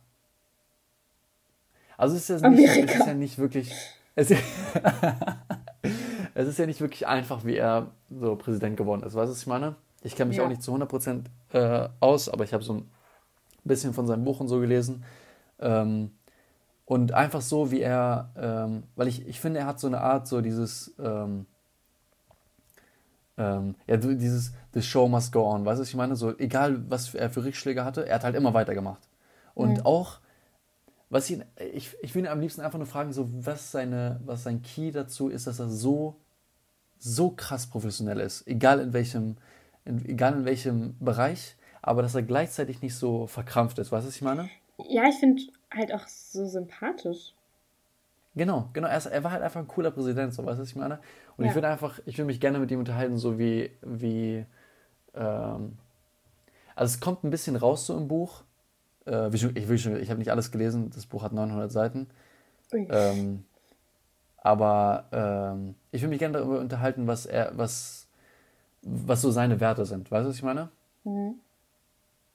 also es ist, ja nicht, es ist ja nicht wirklich. Es, *laughs* es, ist ja nicht wirklich einfach, wie er so Präsident geworden ist. Weißt du, was ich meine? Ich kenne mich ja. auch nicht zu 100% äh, aus, aber ich habe so ein bisschen von seinem Buch und so gelesen. Ähm, und einfach so, wie er, ähm, weil ich, ich finde, er hat so eine Art, so dieses, ähm, ähm, ja, dieses, the show must go on, weißt du, was ich meine? So, egal, was er für Rückschläge hatte, er hat halt immer weitergemacht. Und mhm. auch, was ihn, ich, ich will ihn am liebsten einfach nur fragen, so, was, seine, was sein Key dazu ist, dass er so, so krass professionell ist, egal in welchem, in, egal in welchem Bereich, aber dass er gleichzeitig nicht so verkrampft ist. Weißt du, was ich meine? Ja, ich finde halt auch so sympathisch. Genau, genau. Er, ist, er, war halt einfach ein cooler Präsident, so weißt du, was ich meine? Und ja. ich würde einfach, ich würde mich gerne mit ihm unterhalten, so wie, wie, ähm, also es kommt ein bisschen raus so im Buch, äh, ich ich, ich habe nicht alles gelesen, das Buch hat 900 Seiten. Ähm, aber ähm, ich will mich gerne darüber unterhalten, was er, was, was so seine Werte sind. Weißt du, was ich meine? Mhm.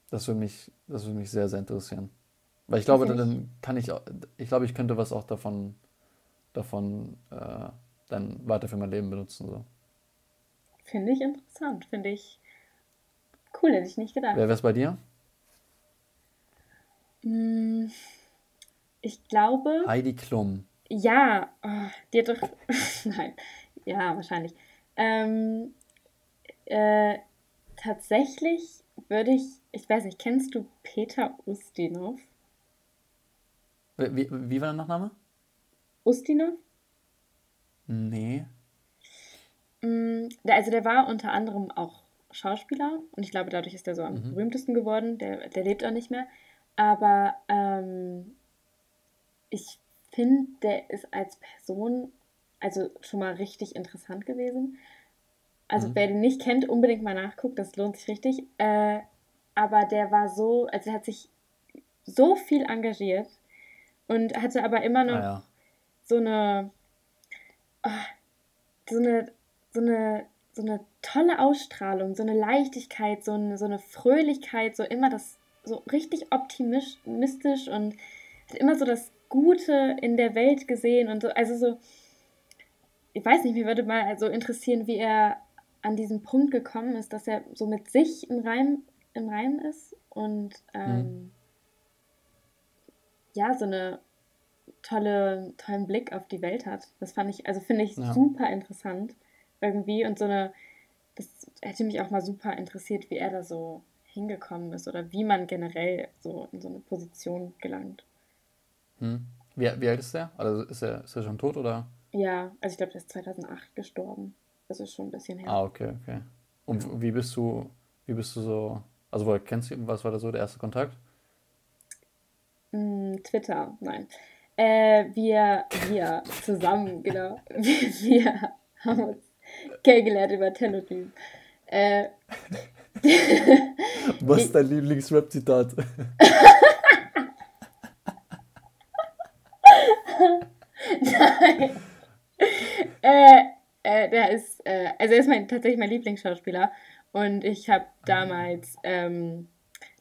Das würde mich, das würde mich sehr, sehr interessieren. Weil ich glaube, dann kann ich, ich glaube, ich könnte was auch davon, davon äh, dann weiter für mein Leben benutzen. So. Finde ich interessant, finde ich cool, hätte ich nicht gedacht. Wer wäre es bei dir? Hm, ich glaube. Heidi Klum. Ja, oh, die hat doch. *laughs* Nein, ja, wahrscheinlich. Ähm, äh, tatsächlich würde ich, ich weiß nicht, kennst du Peter Ustinov? Wie, wie war der Nachname? Ustinov? Nee. Mm, also der war unter anderem auch Schauspieler und ich glaube, dadurch ist er so am mhm. berühmtesten geworden. Der, der lebt auch nicht mehr. Aber ähm, ich finde, der ist als Person also schon mal richtig interessant gewesen. Also mhm. wer den nicht kennt, unbedingt mal nachguckt, das lohnt sich richtig. Äh, aber der war so, also er hat sich so viel engagiert und hatte aber immer noch ah, ja. so eine, oh, so eine, so eine, so eine tolle Ausstrahlung, so eine Leichtigkeit, so eine, so eine Fröhlichkeit, so immer das so richtig optimistisch und hat immer so das Gute in der Welt gesehen und so, also so, ich weiß nicht, mir würde mal also interessieren, wie er an diesen Punkt gekommen ist, dass er so mit sich im Reim, im Reim ist und ähm, mhm. ja, so eine tolle, tollen Blick auf die Welt hat. Das fand ich, also finde ich ja. super interessant irgendwie und so eine, das hätte mich auch mal super interessiert, wie er da so hingekommen ist oder wie man generell so in so eine Position gelangt. Hm. Wie, wie alt ist der? Also ist er, ist er schon tot oder? Ja, also ich glaube, der ist 2008 gestorben. Das ist schon ein bisschen her. Ah, okay, okay. Und wie bist du, wie bist du so, also woher kennst du? Was war da so der erste Kontakt? Mm, Twitter, nein. Äh, wir, wir zusammen, *laughs* genau. Wir, wir haben uns kennengelernt über Telonym. Äh, Was ist dein Lieblingsrap-Zitat? *laughs* Nein. äh, äh, der ist, äh, also er ist mein, tatsächlich mein Lieblingsschauspieler. Und ich habe damals ähm,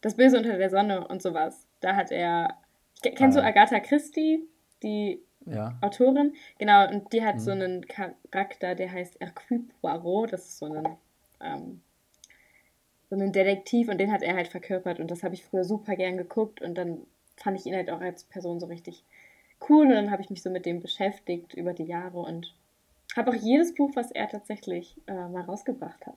Das Böse unter der Sonne und sowas. Da hat er. Kennst ah. du Agatha Christie, die ja. Autorin? Genau, und die hat mhm. so einen Charakter, der heißt Hercule Poirot. Das ist so ein, ähm, so ein Detektiv und den hat er halt verkörpert. Und das habe ich früher super gern geguckt. Und dann fand ich ihn halt auch als Person so richtig cool. Und dann habe ich mich so mit dem beschäftigt über die Jahre und habe auch jedes Buch, was er tatsächlich äh, mal rausgebracht hat.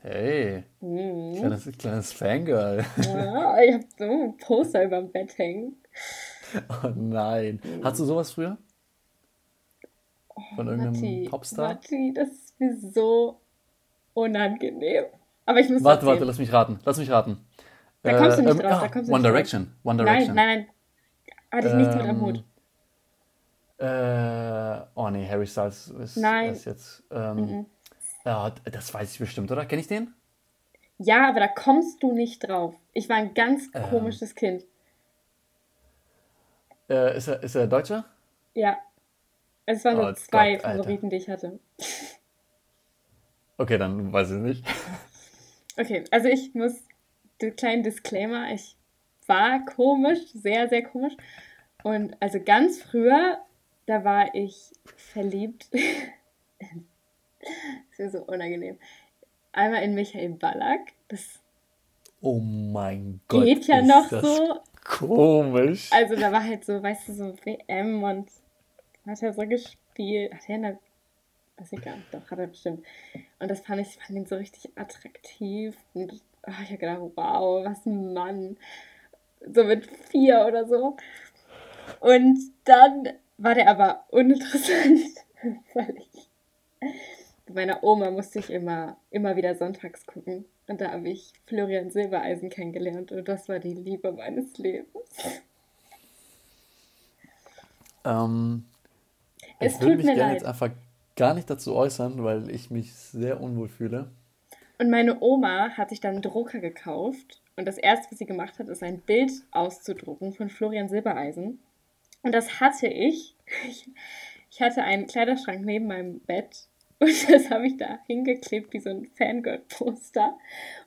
Hey, mhm. kleines, kleines Fangirl. Ja, ich habe so ein Poster über dem Bett hängen. Oh nein. Mhm. Hattest du sowas früher? Von irgendeinem Matti, Popstar? Matti, das ist mir so unangenehm. Aber ich muss Warte, warte, lass mich raten. Lass mich raten. Da kommst du nicht äh, raus. Da kommst du One Direction. Raus. One Direction. Nein, nein, nein. Hatte ich ähm, nichts mit am Hut. Äh, oh nee, Harry Styles ist, Nein. ist jetzt. Ähm, mhm. Ja, das weiß ich bestimmt, oder? Kenn ich den? Ja, aber da kommst du nicht drauf. Ich war ein ganz ähm. komisches ähm. Kind. Äh, ist, er, ist er Deutscher? Ja. Es waren oh, so zwei Gott, Favoriten, die ich hatte. Okay, dann weiß ich nicht. *laughs* Okay, also ich muss, den kleinen Disclaimer, ich war komisch, sehr, sehr komisch. Und also ganz früher, da war ich verliebt. *laughs* das ist so unangenehm. Einmal in Michael Ballack. Das oh mein Gott. Geht ja noch so. Komisch. Also da war halt so, weißt du, so WM und hat er so gespielt. Hat er eine. Weiß ich gar nicht, doch, hat er bestimmt. Und das fand ich, fand ihn so richtig attraktiv. Und oh, ich habe gedacht, wow, was ein Mann so mit vier oder so. Und dann war der aber uninteressant, *laughs* weil ich mit meiner Oma musste ich immer, immer wieder sonntags gucken. Und da habe ich Florian Silbereisen kennengelernt und das war die Liebe meines Lebens. Ähm, es ich gerne jetzt einfach gar nicht dazu äußern, weil ich mich sehr unwohl fühle. Und meine Oma hat sich dann einen Drucker gekauft und das erste, was sie gemacht hat, ist ein Bild auszudrucken von Florian Silbereisen. Und das hatte ich. Ich hatte einen Kleiderschrank neben meinem Bett und *laughs* das habe ich da hingeklebt wie so ein Fangirl-Poster.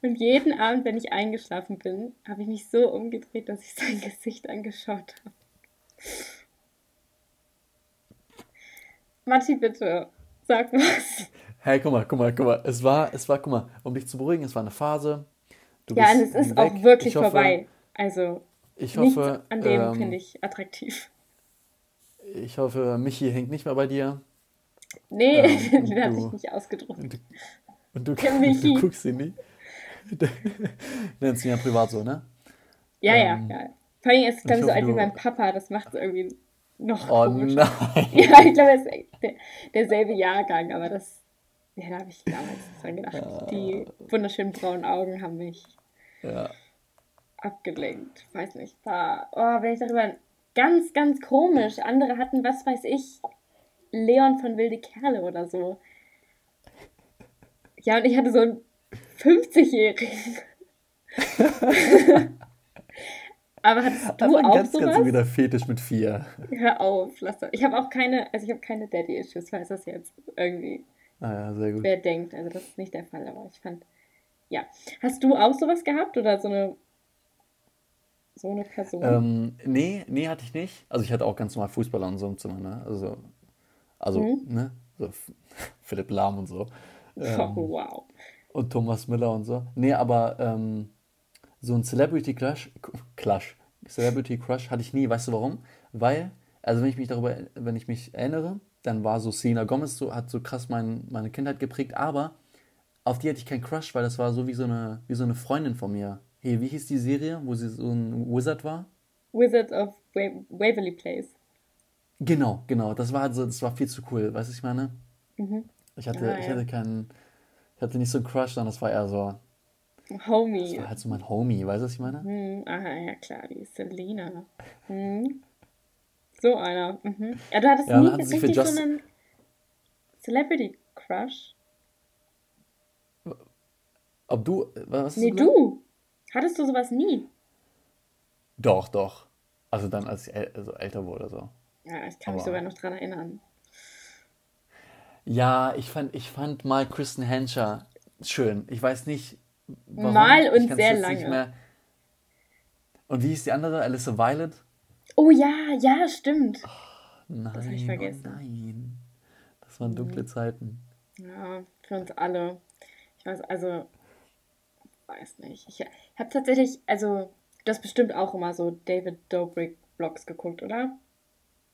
Und jeden Abend, wenn ich eingeschlafen bin, habe ich mich so umgedreht, dass ich sein Gesicht angeschaut habe. Matti, bitte, sag was. Hey, guck mal, guck mal, guck mal. Es war, es war, guck mal, um dich zu beruhigen, es war eine Phase. Du ja, und es ist weg. auch wirklich hoffe, vorbei. Also, ich hoffe, an dem ähm, finde ich attraktiv. Ich hoffe, Michi hängt nicht mehr bei dir. Nee, ähm, *laughs* den habe ich nicht ausgedruckt. Und du, und du, *laughs* du guckst ihn nie. *laughs* Nennst ihn ja privat so, ne? Ja, ähm, ja, ja. Vor allem ist es, glaube ich, so alt wie mein Papa. Das macht es irgendwie noch Oh komisch. nein. *laughs* Ja, ich glaube, es ist der, derselbe Jahrgang, aber das ja, da habe ich damals dran gedacht. Ja. Die wunderschönen braunen Augen haben mich ja. abgelenkt. Weiß nicht, war, oh, wenn ich darüber ganz, ganz komisch. Andere hatten, was weiß ich, Leon von Wilde Kerle oder so. Ja, und ich hatte so einen 50-Jährigen. *laughs* *laughs* Aber hattest du also auch ganz, sowas? ganz wieder Fetisch mit vier. Hör auf, lass das. Ich habe auch keine, also ich habe keine Daddy-Issues, falls das jetzt irgendwie Ah ja, sehr gut. Wer denkt, also das ist nicht der Fall, aber ich fand, ja. Hast du auch sowas gehabt oder so eine so eine Person? Ähm, nee, nee, hatte ich nicht. Also ich hatte auch ganz normal Fußballer und so im Zimmer, ne? Also, also, mhm. ne? So Philipp Lahm und so. Ähm, oh, wow. Und Thomas Miller und so. Nee, aber ähm, so ein Celebrity Crush, Clash, Celebrity Crush hatte ich nie. Weißt du warum? Weil, also wenn ich mich darüber, wenn ich mich erinnere, dann war so Selena Gomez, so, hat so krass mein, meine Kindheit geprägt, aber auf die hatte ich keinen Crush, weil das war so wie so eine, wie so eine Freundin von mir. Hey, wie hieß die Serie, wo sie so ein Wizard war? Wizard of Waverly Place. Genau, genau. Das war also, das war viel zu cool, weißt du, ich meine? Mhm. Ich hatte, ah, ich hatte keinen, ich hatte nicht so einen Crush, sondern das war eher so, Homie. Das war halt so mein Homie, weißt du, was ich meine? Hm, aha, ja klar, die Selena. Hm. So einer. Mhm. Ja, du hattest Ja, nie richtig so einen Celebrity Crush? Ob du, was Nee, gesagt? du. Hattest du sowas nie? Doch, doch. Also dann, als ich äl also älter wurde, so. Ja, ich kann mich Aber- sogar noch dran erinnern. Ja, ich fand, ich fand mal Kristen Henscher schön. Ich weiß nicht, warum. Mal und Ich sehr lange. Und wie ist die andere? Alyssa Violet? Oh ja, ja, stimmt. Nein, hab ich vergessen. Oh nein. Das waren dunkle Zeiten. Ja, für uns alle. Ich weiß, also, weiß nicht. Ich habe tatsächlich, also, du hast bestimmt auch immer so David Dobrik Vlogs geguckt, oder?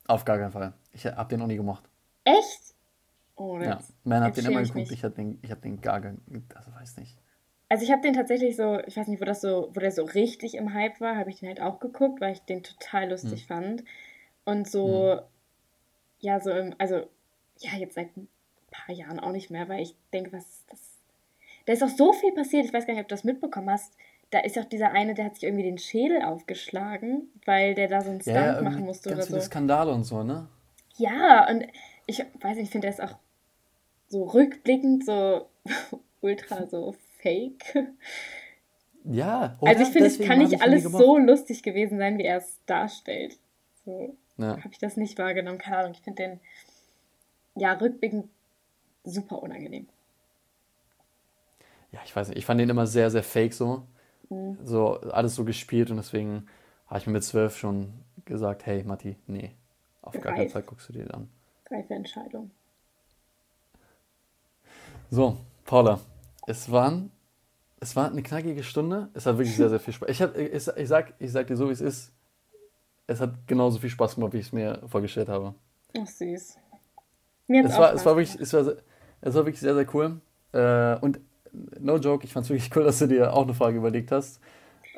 Auf gar keinen Fall. Ich hab den auch nie gemocht. Echt? Oh, Ja. Man hat den immer ich geguckt, mich. ich hab den, ich hab den gar, gar, also weiß nicht. Also ich habe den tatsächlich so, ich weiß nicht, wo das so, wo der so richtig im Hype war, habe ich den halt auch geguckt, weil ich den total lustig fand. Und so, ja, so im, also, ja, jetzt seit ein paar Jahren auch nicht mehr, weil ich denke, was ist das? Da ist auch so viel passiert, ich weiß gar nicht, ob du das mitbekommen hast. Da ist auch dieser eine, der hat sich irgendwie den Schädel aufgeschlagen, weil der da so einen Stunt Ja, machen musste ganz oder viele so. Skandale und so, ne? Ja, und ich weiß nicht, ich finde, der ist auch so rückblickend so *laughs* ultra so fake. Ja, Also oder? ich finde, es kann nicht alles so lustig gewesen sein, wie er es darstellt. So Ja. habe ich das nicht wahrgenommen. Keine Ahnung, ich finde den ja rückblickend super unangenehm. ja, ich weiß nicht, ich fand den immer sehr, sehr fake so. Mhm. So, alles so gespielt und deswegen habe ich mir mit zwölf schon gesagt, hey Matti, nee, auf gar keinen Reif. Fall guckst du dir den an. Reife Entscheidung. So, Paula, es waren, es war eine knackige Stunde. Es hat wirklich sehr, sehr viel Spaß. Ich, hab, ich, ich, sag, ich sag dir so, wie es ist. Es hat genauso viel Spaß gemacht, wie ich es mir vorgestellt habe. Ach süß. Mir Es war, es war wirklich, es war, sehr- es war wirklich sehr, sehr cool. Äh, und no joke, ich fand es wirklich cool, dass du dir auch eine Frage überlegt hast.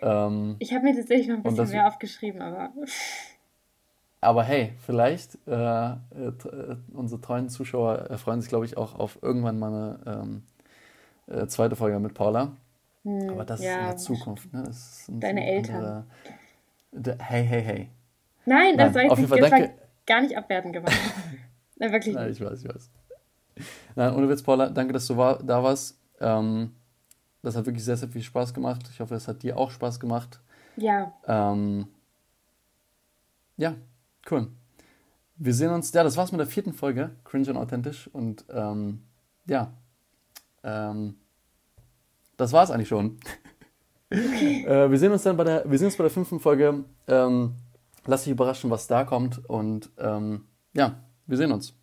Ähm, Ich habe mir tatsächlich noch ein bisschen mehr aufgeschrieben, aber *laughs* aber hey, vielleicht, äh, äh, äh, unsere treuen Zuschauer freuen sich, glaube ich, auch auf irgendwann mal eine ähm, äh, zweite Folge mit Paula. Aber das ist in Hm, ja, der Zukunft, ne? Das sind Deine so Eltern. andere- Hey, hey, hey. Nein, Nein, das war jetzt auf nicht, jeden Fall das war danke. gar nicht abwertend gemeint. *laughs* Nein, wirklich Nein, ich weiß, ich weiß. Nein, ohne Witz, Paula, danke, dass du war, da warst. Ähm, das hat wirklich sehr, sehr viel Spaß gemacht. Ich hoffe, es hat dir auch Spaß gemacht. Ja, Ähm, ja, cool. Wir sehen uns, ja, das war's mit der vierten Folge, Cringe und Authentisch. Und ähm, ja, ähm, das war's eigentlich schon. *laughs* äh, wir sehen uns dann bei der, wir sehen uns bei der fünften Folge. Ähm, lass dich überraschen, was da kommt. Und ähm, ja, wir sehen uns.